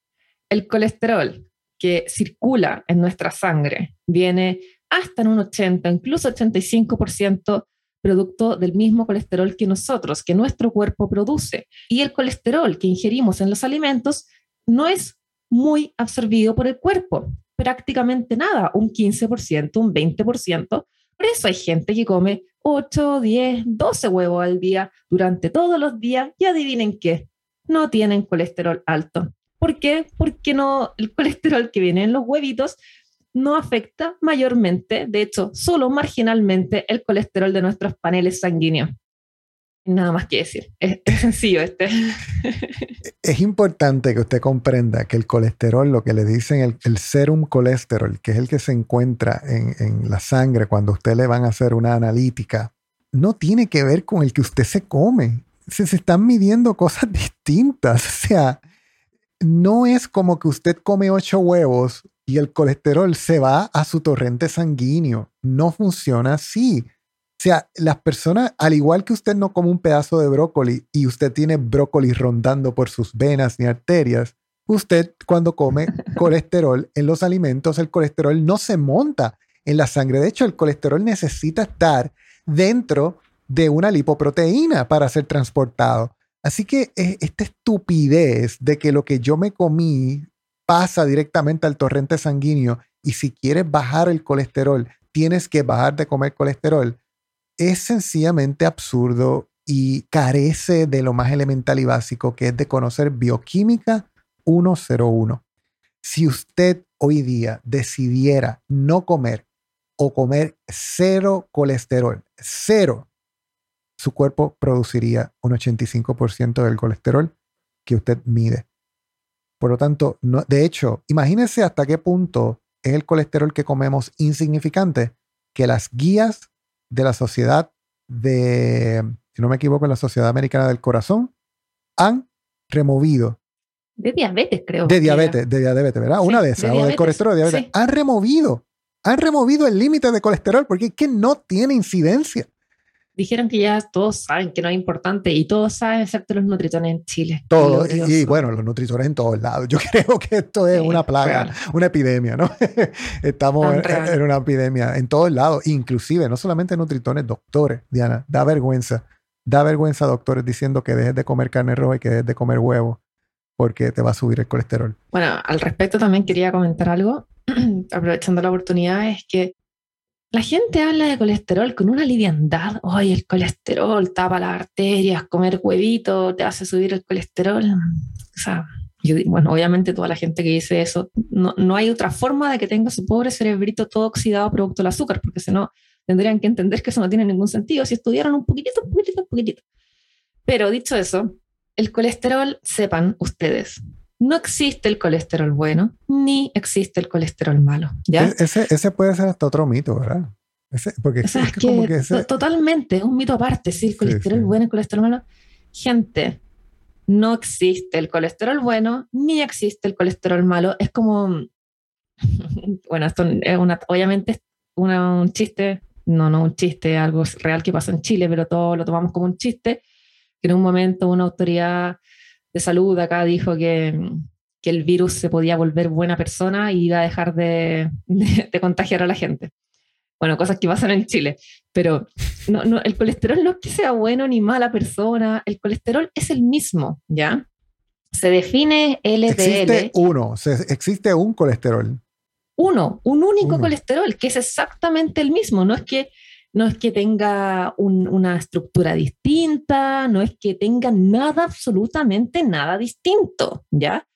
[SPEAKER 1] el colesterol que circula en nuestra sangre viene hasta en un 80, incluso 85% producto del mismo colesterol que nosotros, que nuestro cuerpo produce. Y el colesterol que ingerimos en los alimentos no es muy absorbido por el cuerpo, prácticamente nada, un 15%, un 20%. Por eso hay gente que come 8, 10, 12 huevos al día durante todos los días y adivinen qué, no tienen colesterol alto. ¿Por qué? Porque no, el colesterol que viene en los huevitos no afecta mayormente, de hecho, solo marginalmente el colesterol de nuestros paneles sanguíneos. Nada más que decir. Es, sencillo este.
[SPEAKER 2] Es importante que usted comprenda que el colesterol, lo que le dicen el, serum colesterol, que es el que se encuentra en, en, la sangre cuando usted le van a hacer una analítica, no tiene que ver con el que usted se come. Se, se están midiendo cosas distintas. O sea, no es como que usted come ocho huevos y el colesterol se va a su torrente sanguíneo. No funciona así. O sea, las personas, al igual que usted no come un pedazo de brócoli y usted tiene brócoli rondando por sus venas ni arterias, usted cuando come colesterol en los alimentos, el colesterol no se monta en la sangre. De hecho, el colesterol necesita estar dentro de una lipoproteína para ser transportado. Así que eh, esta estupidez de que lo que yo me comí pasa directamente al torrente sanguíneo y si quieres bajar el colesterol, tienes que bajar de comer colesterol, es sencillamente absurdo y carece de lo más elemental y básico que es de conocer bioquímica 101. Si usted hoy día decidiera no comer o comer cero colesterol, cero, su cuerpo produciría un 85% del colesterol que usted mide. Por lo tanto, no, de hecho, imagínese hasta qué punto es el colesterol que comemos insignificante que las guías de la sociedad de, si no me equivoco, la Sociedad Americana del Corazón han removido
[SPEAKER 1] de diabetes, creo.
[SPEAKER 2] De diabetes, de diabetes, ¿verdad? Una de esas, o del colesterol de diabetes. Han removido, han removido el límite de colesterol porque es que no tiene incidencia.
[SPEAKER 1] Dijeron que ya todos saben que no es importante y todos saben, excepto los nutritones en Chile.
[SPEAKER 2] Todos, y, bueno, los nutritones en todos lados. Yo creo que esto es una plaga, una epidemia, ¿no? Estamos en, una epidemia en todos lados, inclusive, no solamente nutritones, doctores, Diana, da vergüenza. Da vergüenza, doctores, diciendo que dejes de comer carne roja y que dejes de comer huevo porque te va a subir el colesterol.
[SPEAKER 1] Bueno, al respecto también quería comentar algo, aprovechando la oportunidad, es que la gente habla de colesterol con una liviandad. Ay, el colesterol tapa las arterias, comer huevito te hace subir el colesterol. O sea, bueno, obviamente toda la gente que dice eso, no, no hay otra forma de que tenga su pobre cerebrito todo oxidado producto del azúcar, porque si no, tendrían que entender que eso no tiene ningún sentido si estudiaran un poquitito, un poquitito, un poquitito. Pero dicho eso, el colesterol, sepan ustedes, no existe el colesterol bueno ni existe el colesterol malo. ¿ya?
[SPEAKER 2] E-, ese, ese puede ser hasta otro mito, ¿verdad?
[SPEAKER 1] Ese, porque es, como que totalmente, un mito aparte, sí, el colesterol bueno y el colesterol malo. Gente, no existe el colesterol bueno ni existe el colesterol malo. Es como, bueno, esto es una, obviamente es un chiste, no, no un chiste, algo real que pasa en Chile, pero todo lo tomamos como un chiste que en un momento una autoridad de salud acá dijo que, que el virus se podía volver buena persona y iba a dejar de, de, contagiar a la gente. Bueno, cosas que pasan en Chile, pero no, no, el colesterol no es que sea bueno ni mala persona, el colesterol es el mismo, ¿ya? Se define LDL.
[SPEAKER 2] Existe uno, existe un colesterol.
[SPEAKER 1] Uno, un único colesterol, que es exactamente el mismo, no es que no es que tenga una estructura distinta, no es que tenga nada, absolutamente nada distinto, ¿ya?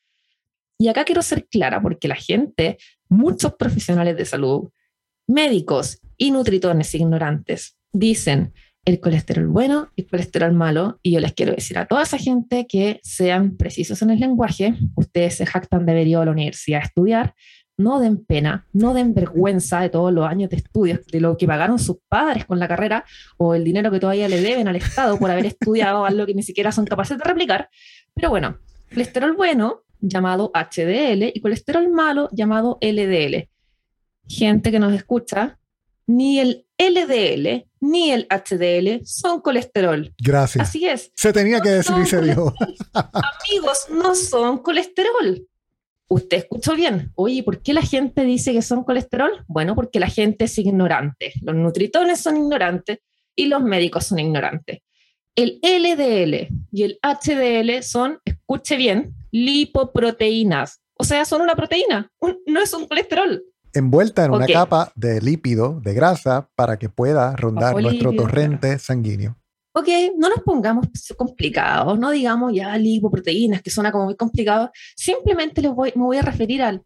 [SPEAKER 1] Y acá quiero ser clara porque la gente, muchos profesionales de salud, médicos y nutritones ignorantes, dicen el colesterol bueno y el colesterol malo. Y yo les quiero decir a toda esa gente que sean precisos en el lenguaje. Ustedes se jactan de haber ido a la universidad a estudiar, no den pena, no den vergüenza de todos los años de estudios, de lo que pagaron sus padres con la carrera o el dinero que todavía le deben al Estado por haber estudiado algo que ni siquiera son capaces de replicar. Pero bueno, colesterol bueno, llamado HDL, y colesterol malo, llamado LDL. Gente que nos escucha, ni el LDL ni el HDL son colesterol.
[SPEAKER 2] Gracias.
[SPEAKER 1] Así es.
[SPEAKER 2] Se tenía que decir y se dijo.
[SPEAKER 1] Amigos, no son colesterol usted escuchó bien. Oye, ¿por qué la gente dice que son colesterol? Bueno, porque la gente es ignorante. Los nutritones son ignorantes y los médicos son ignorantes. El LDL y el HDL son, escuche bien, lipoproteínas. O sea, son una proteína, no es un colesterol.
[SPEAKER 2] Envuelta en una capa de lípido, de grasa, para que pueda rondar nuestro torrente sanguíneo
[SPEAKER 1] ok, no nos pongamos complicados, no digamos ya lipoproteínas, que suena como muy complicado, simplemente me voy a referir al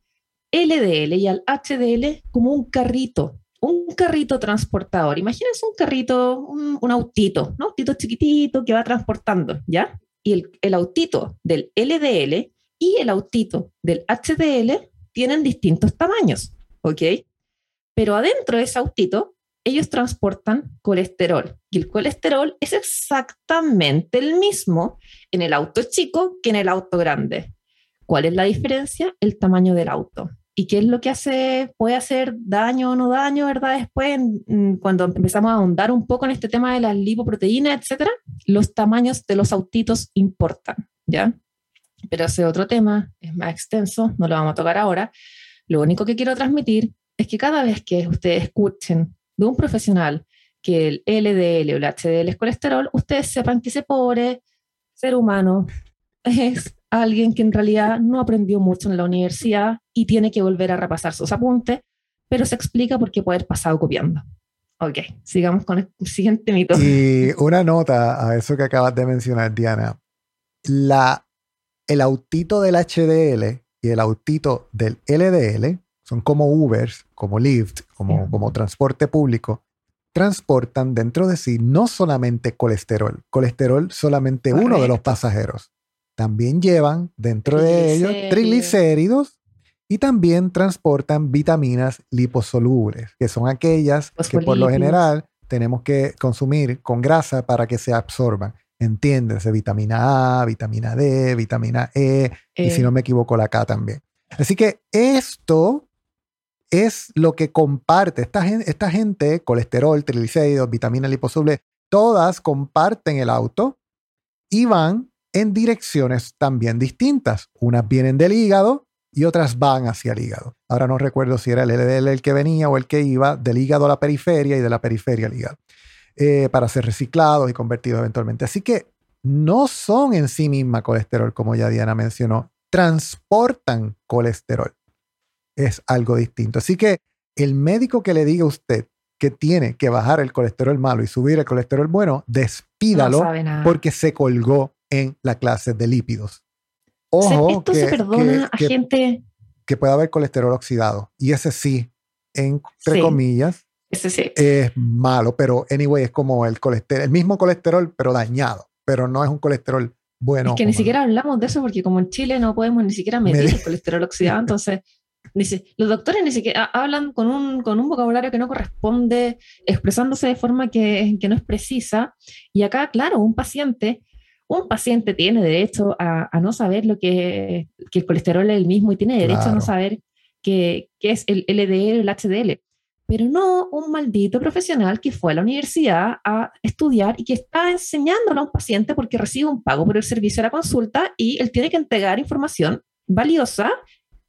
[SPEAKER 1] LDL y al HDL como un carrito, un carrito transportador. Imagínense un carrito, un, autito, un autito chiquitito que va transportando, ¿ya? Y el, el autito del LDL y el autito del HDL tienen distintos tamaños, ¿ok? Pero adentro de ese autito ellos transportan colesterol y el colesterol es exactamente el mismo en el auto chico que en el auto grande. ¿Cuál es la diferencia? El tamaño del auto. y qué es lo que hace, puede hacer daño o no daño, ¿verdad? Después, cuando empezamos a ahondar un poco en este tema de las lipoproteínas, etcétera, los tamaños de los autitos importan, ¿ya? Pero ese otro tema es más extenso, no lo vamos a tocar ahora. Lo único que quiero transmitir es que cada vez que ustedes escuchen de un profesional que el LDL o el HDL es colesterol, ustedes sepan que ese pobre ser humano es alguien que en realidad no aprendió mucho en la universidad y tiene que volver a repasar sus apuntes, pero se explica por qué puede haber pasado copiando. Ok, sigamos con el siguiente mito.
[SPEAKER 2] Y una nota a eso que acabas de mencionar, Diana. La, el autito del HDL y el autito del LDL son como Ubers, como Lyft, como, como transporte público, transportan dentro de sí no solamente colesterol, colesterol solamente uno de los pasajeros. También llevan dentro de ellos triglicéridos y también transportan vitaminas liposolubles, que son aquellas que por lo general tenemos que consumir con grasa para que se absorban. Entiéndese, vitamina A, vitamina D, vitamina E, y si no me equivoco, la K también. Así que esto es lo que comparte esta gente, esta gente colesterol, triglicéridos, vitaminas liposolubles, todas comparten el auto y van en direcciones también distintas. Unas vienen del hígado y otras van hacia el hígado. Ahora no recuerdo si era el LDL el que venía o el que iba del hígado a la periferia y de la periferia al hígado. Eh, para ser reciclados y convertidos eventualmente. Así que no son en sí misma colesterol, como ya Diana mencionó, transportan colesterol. Es algo distinto. Así que el médico que le diga a usted que tiene que bajar el colesterol malo y subir el colesterol bueno, despídalo porque se colgó en la clase de lípidos.
[SPEAKER 1] Ojo, esto se perdona a gente
[SPEAKER 2] que puede haber colesterol oxidado y ese sí, entre comillas, es malo, pero anyway, es como el colesterol, el mismo colesterol, pero dañado, pero no es un colesterol bueno.
[SPEAKER 1] Es que ni siquiera hablamos de eso porque como en Chile no podemos ni siquiera medir el colesterol oxidado, entonces los doctores ni siquiera hablan con un, con un vocabulario que no corresponde, expresándose de forma que, que no es precisa. Y acá, claro, un paciente un paciente tiene derecho a, no saber lo que, que, el colesterol es el mismo y tiene derecho a no saber qué, es el LDL o el HDL pero no un maldito profesional que fue a la universidad a estudiar y que está enseñándole a un paciente porque recibe un pago por el servicio de la consulta y él tiene que entregar información valiosa,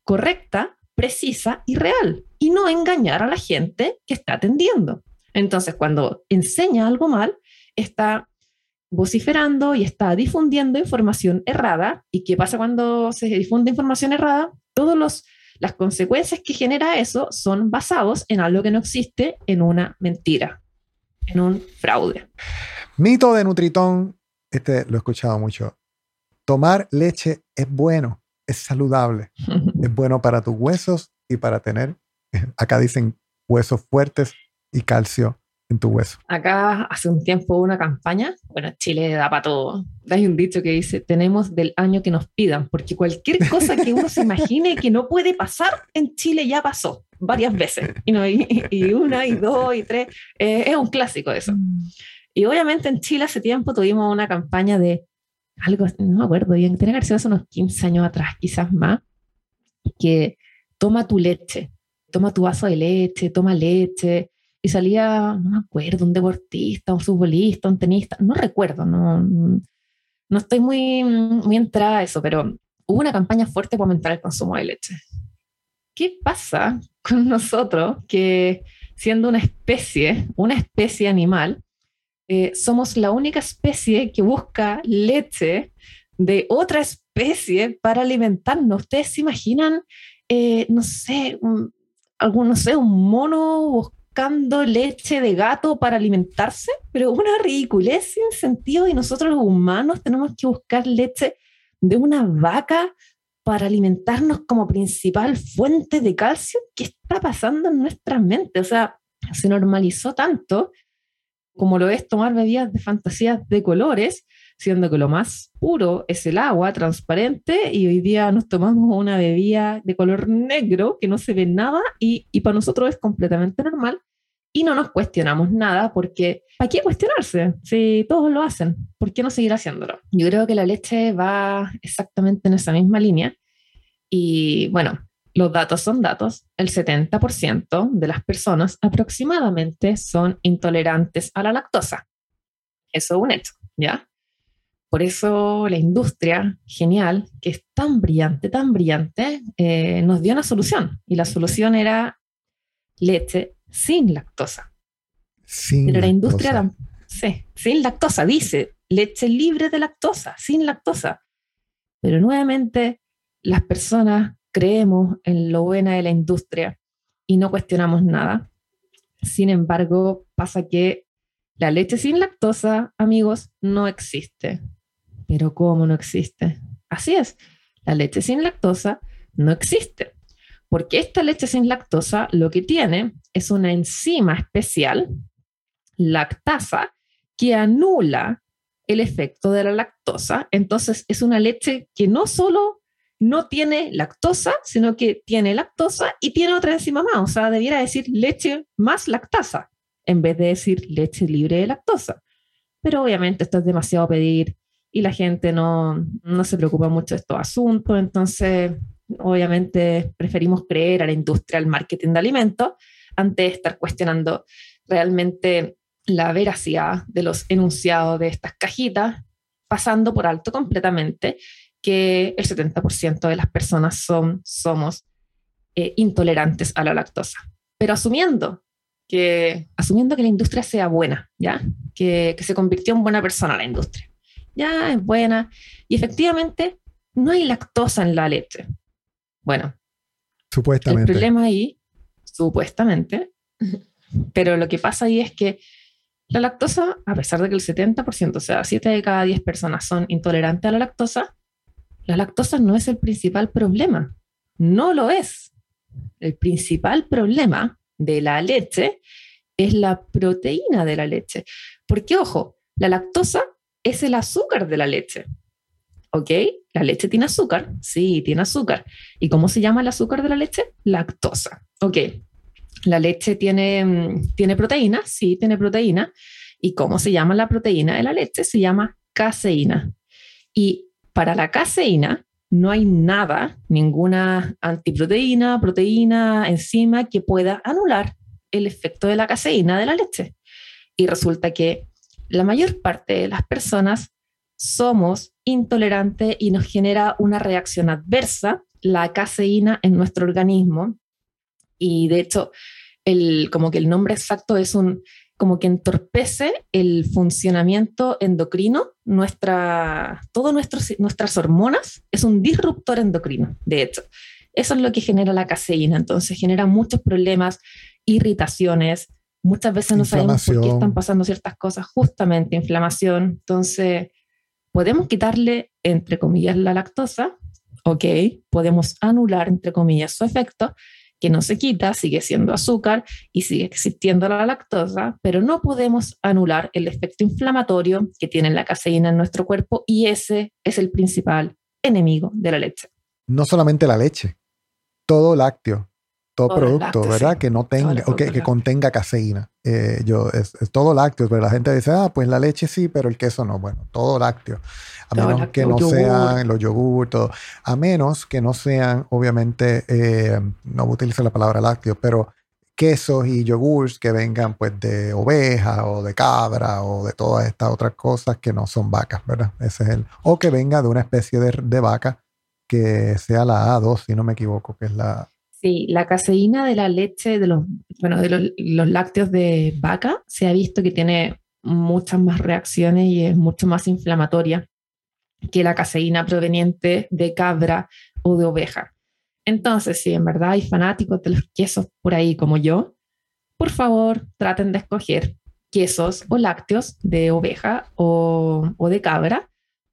[SPEAKER 1] correcta, precisa y real y no engañar a la gente que está atendiendo. Entonces, cuando enseña algo mal, está vociferando y está difundiendo información errada. ¿Y qué pasa cuando se difunde información errada? Todos los las consecuencias que genera eso son basados en algo que no existe, en una mentira, en un fraude.
[SPEAKER 2] Mito de Nutritón, este lo he escuchado mucho. Tomar leche es bueno, es saludable, es bueno para tus huesos y para tener, acá dicen huesos fuertes y calcio en tu hueso.
[SPEAKER 1] Acá hace un tiempo hubo una campaña, bueno, Chile da para todo. Hay un dicho que dice, tenemos del año que nos pidan, porque cualquier cosa que uno se imagine que no puede pasar en Chile ya pasó varias veces. Y, no, y, una, y dos, y tres. Eh, es un clásico eso. Mm. Y obviamente en Chile hace tiempo tuvimos una campaña de algo, no me acuerdo bien, tiene que haber hace unos 15 años atrás, quizás más, que toma tu leche, toma tu vaso de leche, toma leche, y salía, no me acuerdo, un deportista, un futbolista, un tenista, no recuerdo, no, no estoy muy, muy entrada a eso, pero hubo una campaña fuerte para aumentar el consumo de leche. ¿Qué pasa con nosotros que siendo una especie, una especie animal, eh, somos la única especie que busca leche de otra especie para alimentarnos? ¿Ustedes se imaginan, eh, no sé, un, no sé, un mono buscando leche de gato para alimentarse, pero una ridiculez sin sentido y nosotros los humanos tenemos que buscar leche de una vaca para alimentarnos como principal fuente de calcio. ¿Qué está pasando en nuestra mente? O sea, se normalizó tanto como lo es tomar bebidas de fantasías de colores, siendo que lo más puro es el agua transparente y hoy día nos tomamos una bebida de color negro que no se ve nada y, y para nosotros es completamente normal y no nos cuestionamos nada porque ¿para qué cuestionarse? Si todos lo hacen, ¿por qué no seguir haciéndolo? Yo creo que la leche va exactamente en esa misma línea y bueno, los datos son datos, el 70% de las personas aproximadamente son intolerantes a la lactosa. Eso es un hecho, ¿ya? Por eso la industria, genial, que es tan brillante, tan brillante, eh, nos dio una solución. Y la solución era leche sin lactosa.
[SPEAKER 2] Sin
[SPEAKER 1] Pero la
[SPEAKER 2] lactosa.
[SPEAKER 1] industria, sí, sin lactosa, dice, leche libre de lactosa, sin lactosa. Pero nuevamente las personas creemos en lo buena de la industria y no cuestionamos nada. Sin embargo, pasa que la leche sin lactosa, amigos, no existe. Pero ¿cómo no existe? Así es, la leche sin lactosa no existe. Porque esta leche sin lactosa lo que tiene es una enzima especial, lactasa, que anula el efecto de la lactosa. Entonces es una leche que no solo no tiene lactosa, sino que tiene lactosa y tiene otra enzima más. O sea, debiera decir leche más lactasa en vez de decir leche libre de lactosa. Pero obviamente esto es demasiado pedir y la gente no, no se preocupa mucho de estos asuntos. Entonces, obviamente preferimos creer a la industria, al marketing de alimentos, antes de estar cuestionando realmente la veracidad de los enunciados de estas cajitas, pasando por alto completamente que el 70% de las personas son, somos eh, intolerantes a la lactosa. Pero asumiendo que, asumiendo que la industria sea buena, ¿ya? Que, que se convirtió en buena persona la industria. Ya es buena. Y efectivamente, no hay lactosa en la leche. Bueno, el
[SPEAKER 2] Supuestamente.
[SPEAKER 1] problema ahí, supuestamente, pero lo que pasa ahí es que la lactosa, a pesar de que el 70%, o sea, 7 de cada 10 personas son intolerantes a la lactosa, la lactosa no es el principal problema. No lo es. El principal problema de la leche es la proteína de la leche. Porque, ojo, la lactosa es el azúcar de la leche. ¿Ok? La leche tiene azúcar. Sí, tiene azúcar. ¿Y cómo se llama el azúcar de la leche? Lactosa. ¿Ok? La leche tiene, mm, tiene proteína. Sí, tiene proteína. ¿Y cómo se llama la proteína de la leche? Se llama caseína. Y para la caseína no hay nada, ninguna antiproteína, proteína, enzima que pueda anular el efecto de la caseína de la leche. Y resulta que la mayor parte de las personas somos intolerantes y nos genera una reacción adversa la caseína en nuestro organismo. Y de hecho, como que el nombre exacto es un, como que entorpece el funcionamiento endocrino, nuestra, todo nuestras hormonas es un disruptor endocrino, de hecho. Eso es lo que genera la caseína, entonces genera muchos problemas, irritaciones, muchas veces no sabemos por qué están pasando ciertas cosas, justamente inflamación, entonces podemos quitarle, entre comillas, la lactosa, ok, podemos anular, entre comillas, su efecto, que no se quita, sigue siendo azúcar y sigue existiendo la lactosa, pero no podemos anular el efecto inflamatorio que tiene la caseína en nuestro cuerpo y ese es el principal enemigo de la leche.
[SPEAKER 2] No solamente la leche, todo lácteo, todo, producto, lácteo, ¿verdad? Sí. Que no tenga, o que, que contenga caseína. Eh, yo, es, es, todo lácteo, pero la gente dice, ah, pues la leche sí, pero el queso no. Bueno, todo lácteo. A todo menos lácteo, que no sean los yogur, todo. A menos que no sean, obviamente, eh, no utilizar la palabra lácteo, pero quesos y yogures que vengan pues de oveja o de cabra o de todas estas otras cosas que no son vacas, ¿verdad? Ese es el. O que venga de una especie de, de vaca que sea la A2, si no me equivoco, que es la,
[SPEAKER 1] Sí, la caseína de la leche, de los, bueno, de los, lácteos de vaca, se ha visto que tiene muchas más reacciones y es mucho más inflamatoria que la caseína proveniente de cabra o de oveja. Entonces, si en verdad hay fanáticos de los quesos por ahí como yo, por favor traten de escoger quesos o lácteos de oveja o, o de cabra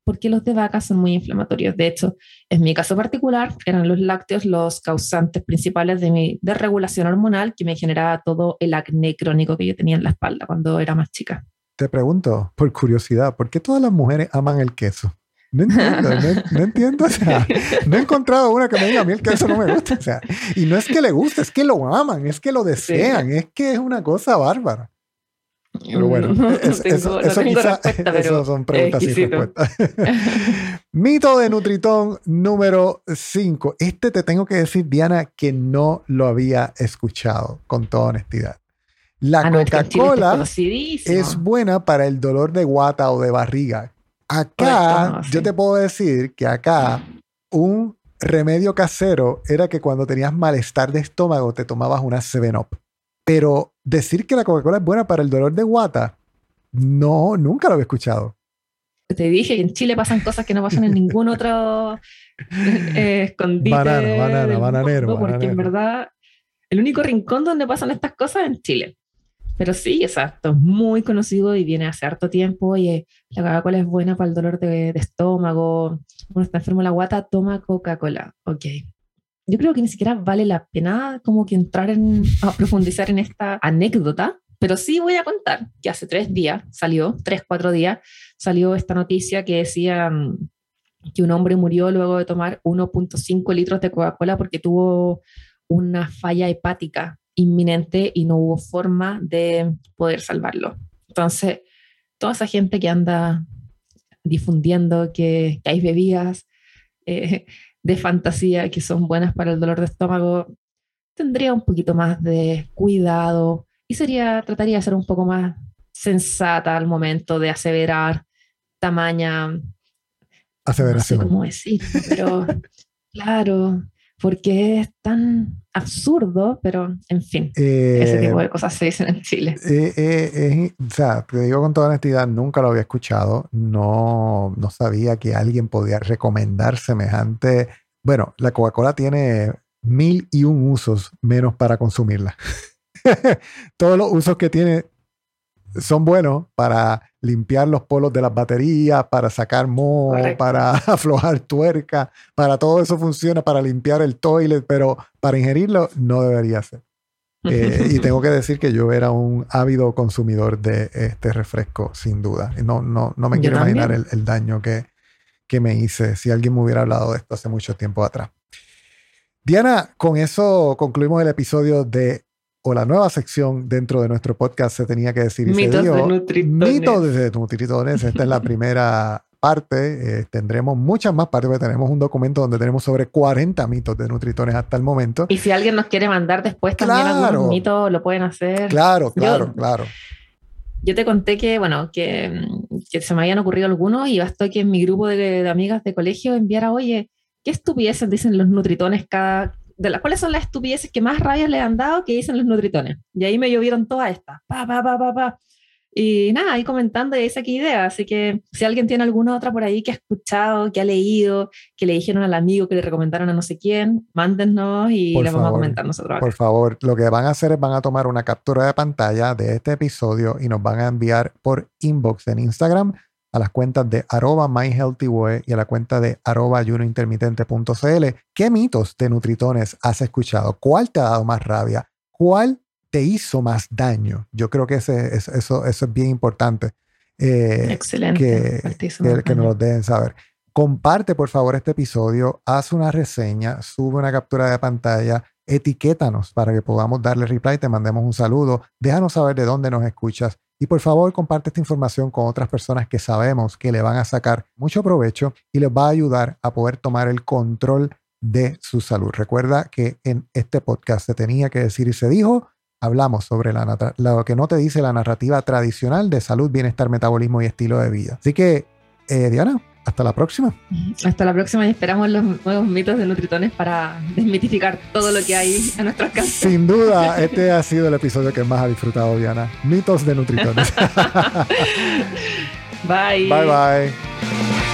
[SPEAKER 1] porque los de vaca son muy inflamatorios. De hecho, en mi caso particular, eran los lácteos los causantes principales de mi desregulación hormonal que me generaba todo el acné crónico que yo tenía en la espalda cuando era más chica.
[SPEAKER 2] Te pregunto, por curiosidad, ¿por qué todas las mujeres aman el queso? No entiendo, no, no, entiendo, o sea, no he encontrado una que me diga a mí el queso no me gusta, o sea, y no es que le guste, es que lo aman, es que lo desean, sí. es que es una cosa bárbara. Pero bueno,
[SPEAKER 1] no
[SPEAKER 2] es,
[SPEAKER 1] tengo,
[SPEAKER 2] eso,
[SPEAKER 1] no
[SPEAKER 2] eso,
[SPEAKER 1] tengo
[SPEAKER 2] quizá,
[SPEAKER 1] respuesta, pero
[SPEAKER 2] eso son preguntas sin respuesta. Mito de Nutritón número 5. Este te tengo que decir, Diana, que no lo había escuchado, con toda honestidad. La
[SPEAKER 1] Ah, no, es que en Chile está
[SPEAKER 2] Coca-Cola es buena para el dolor de guata o de barriga. Acá, yo te puedo decir que acá un remedio casero era que cuando tenías malestar de estómago te tomabas una 7-Up. Pero decir que la Coca-Cola es buena para el dolor de guata, no, nunca lo había escuchado.
[SPEAKER 1] Te dije que en Chile pasan cosas que no pasan en ningún otro eh, escondite.
[SPEAKER 2] Banana, banana,
[SPEAKER 1] del
[SPEAKER 2] bananero,
[SPEAKER 1] mundo, porque
[SPEAKER 2] bananero.
[SPEAKER 1] en verdad el único rincón donde pasan estas cosas es en Chile. Pero sí, exacto, es muy conocido y viene hace harto tiempo. Y eh, la Coca-Cola es buena para el dolor de, de estómago. Uno está enfermo la guata, toma Coca-Cola. Ok. Yo creo que ni siquiera vale la pena como que entrar en, a profundizar en esta anécdota, pero sí voy a contar que hace tres días salió, tres, cuatro días, salió esta noticia que decía mm, que un hombre murió luego de tomar 1.5 litros de Coca-Cola porque tuvo una falla hepática inminente y no hubo forma de poder salvarlo. Entonces, toda esa gente que anda difundiendo que, que hay bebidas eh, de fantasía que son buenas para el dolor de estómago, tendría un poquito más de cuidado y sería, trataría de ser un poco más sensata al momento de aseverar tamaña, no sé
[SPEAKER 2] Aseveración.
[SPEAKER 1] cómo decirlo, pero claro, porque es tan absurdo, pero en fin, ese
[SPEAKER 2] Eh,
[SPEAKER 1] tipo de cosas se dicen en Chile.
[SPEAKER 2] eh, eh, o sea, te digo con toda honestidad, nunca lo había escuchado. No, no sabía que alguien podía recomendar semejante. Bueno, la Coca-Cola tiene mil y un usos menos para consumirla. Todos los usos que tiene son buenos para limpiar los polos de las baterías, para sacar moho,
[SPEAKER 1] Correcto.
[SPEAKER 2] para aflojar tuerca, para todo eso funciona, para limpiar el toilet, pero para ingerirlo no debería ser. Eh, y tengo que decir que yo era un ávido consumidor de este refresco, sin duda. No, no, no me
[SPEAKER 1] Yo
[SPEAKER 2] quiero imaginar el, el daño que, que me hice si alguien me hubiera hablado de esto hace mucho tiempo atrás. Diana, con eso concluimos el episodio de, o la nueva sección dentro de nuestro podcast, se tenía que decir y se
[SPEAKER 1] Mitos de. Nutritones.
[SPEAKER 2] Mitos de Nutritones. Esta es la primera parte. Eh, tendremos muchas más partes, porque tenemos un documento donde tenemos sobre 40 mitos de Nutritones hasta el momento.
[SPEAKER 1] Y si alguien nos quiere mandar después también
[SPEAKER 2] Claro.
[SPEAKER 1] algunos mitos, lo pueden hacer.
[SPEAKER 2] Claro, claro,
[SPEAKER 1] Yo-
[SPEAKER 2] claro.
[SPEAKER 1] Yo te conté que, bueno, que, que se me habían ocurrido algunos y bastó que en mi grupo de, de amigas de colegio enviara, oye, ¿qué estupideces dicen los nutritones cada... De las, ¿Cuáles son las estupideces que más rabia le han dado que dicen los nutritones? Y ahí me llovieron todas estas. Pa, pa, pa, pa, pa. Y nada, ahí comentando y ahí saqué idea. Así que si alguien tiene alguna otra por ahí que ha escuchado, que ha leído, que le dijeron al amigo, que le recomendaron a no sé quién, mándennos y
[SPEAKER 2] Por
[SPEAKER 1] las vamos a
[SPEAKER 2] favor,
[SPEAKER 1] comentar nosotros. acá.
[SPEAKER 2] Por favor, lo que van a hacer es van a tomar una captura de pantalla de este episodio y nos van a enviar por inbox en Instagram a las cuentas de arroba myhealthyway y a la cuenta de arroba ayunointermitente.cl. ¿Qué mitos de Nutritones has escuchado? ¿Cuál te ha dado más rabia? ¿Cuál te hizo más daño? Yo creo que ese, es- eso, eso es bien importante. Eh,
[SPEAKER 1] Excelente.
[SPEAKER 2] que, que, que nos los dejen saber. Comparte, por favor, este episodio, haz una reseña, sube una captura de pantalla, etiquétanos para que podamos darle reply, te mandemos un saludo, déjanos saber de dónde nos escuchas y por favor comparte esta información con otras personas que sabemos que le van a sacar mucho provecho y les va a ayudar a poder tomar el control de su salud. Recuerda que en este podcast se tenía que decir y se dijo, hablamos sobre la lo que no te dice la narrativa tradicional de salud, bienestar, metabolismo y estilo de vida. Así que, eh, Diana, hasta la próxima.
[SPEAKER 1] Hasta la próxima y esperamos los nuevos mitos de Nutritones para desmitificar todo lo que hay a nuestro alcance.
[SPEAKER 2] Sin duda, este ha sido el episodio que más ha disfrutado, Diana. Mitos de Nutritones.
[SPEAKER 1] Bye.
[SPEAKER 2] bye bye.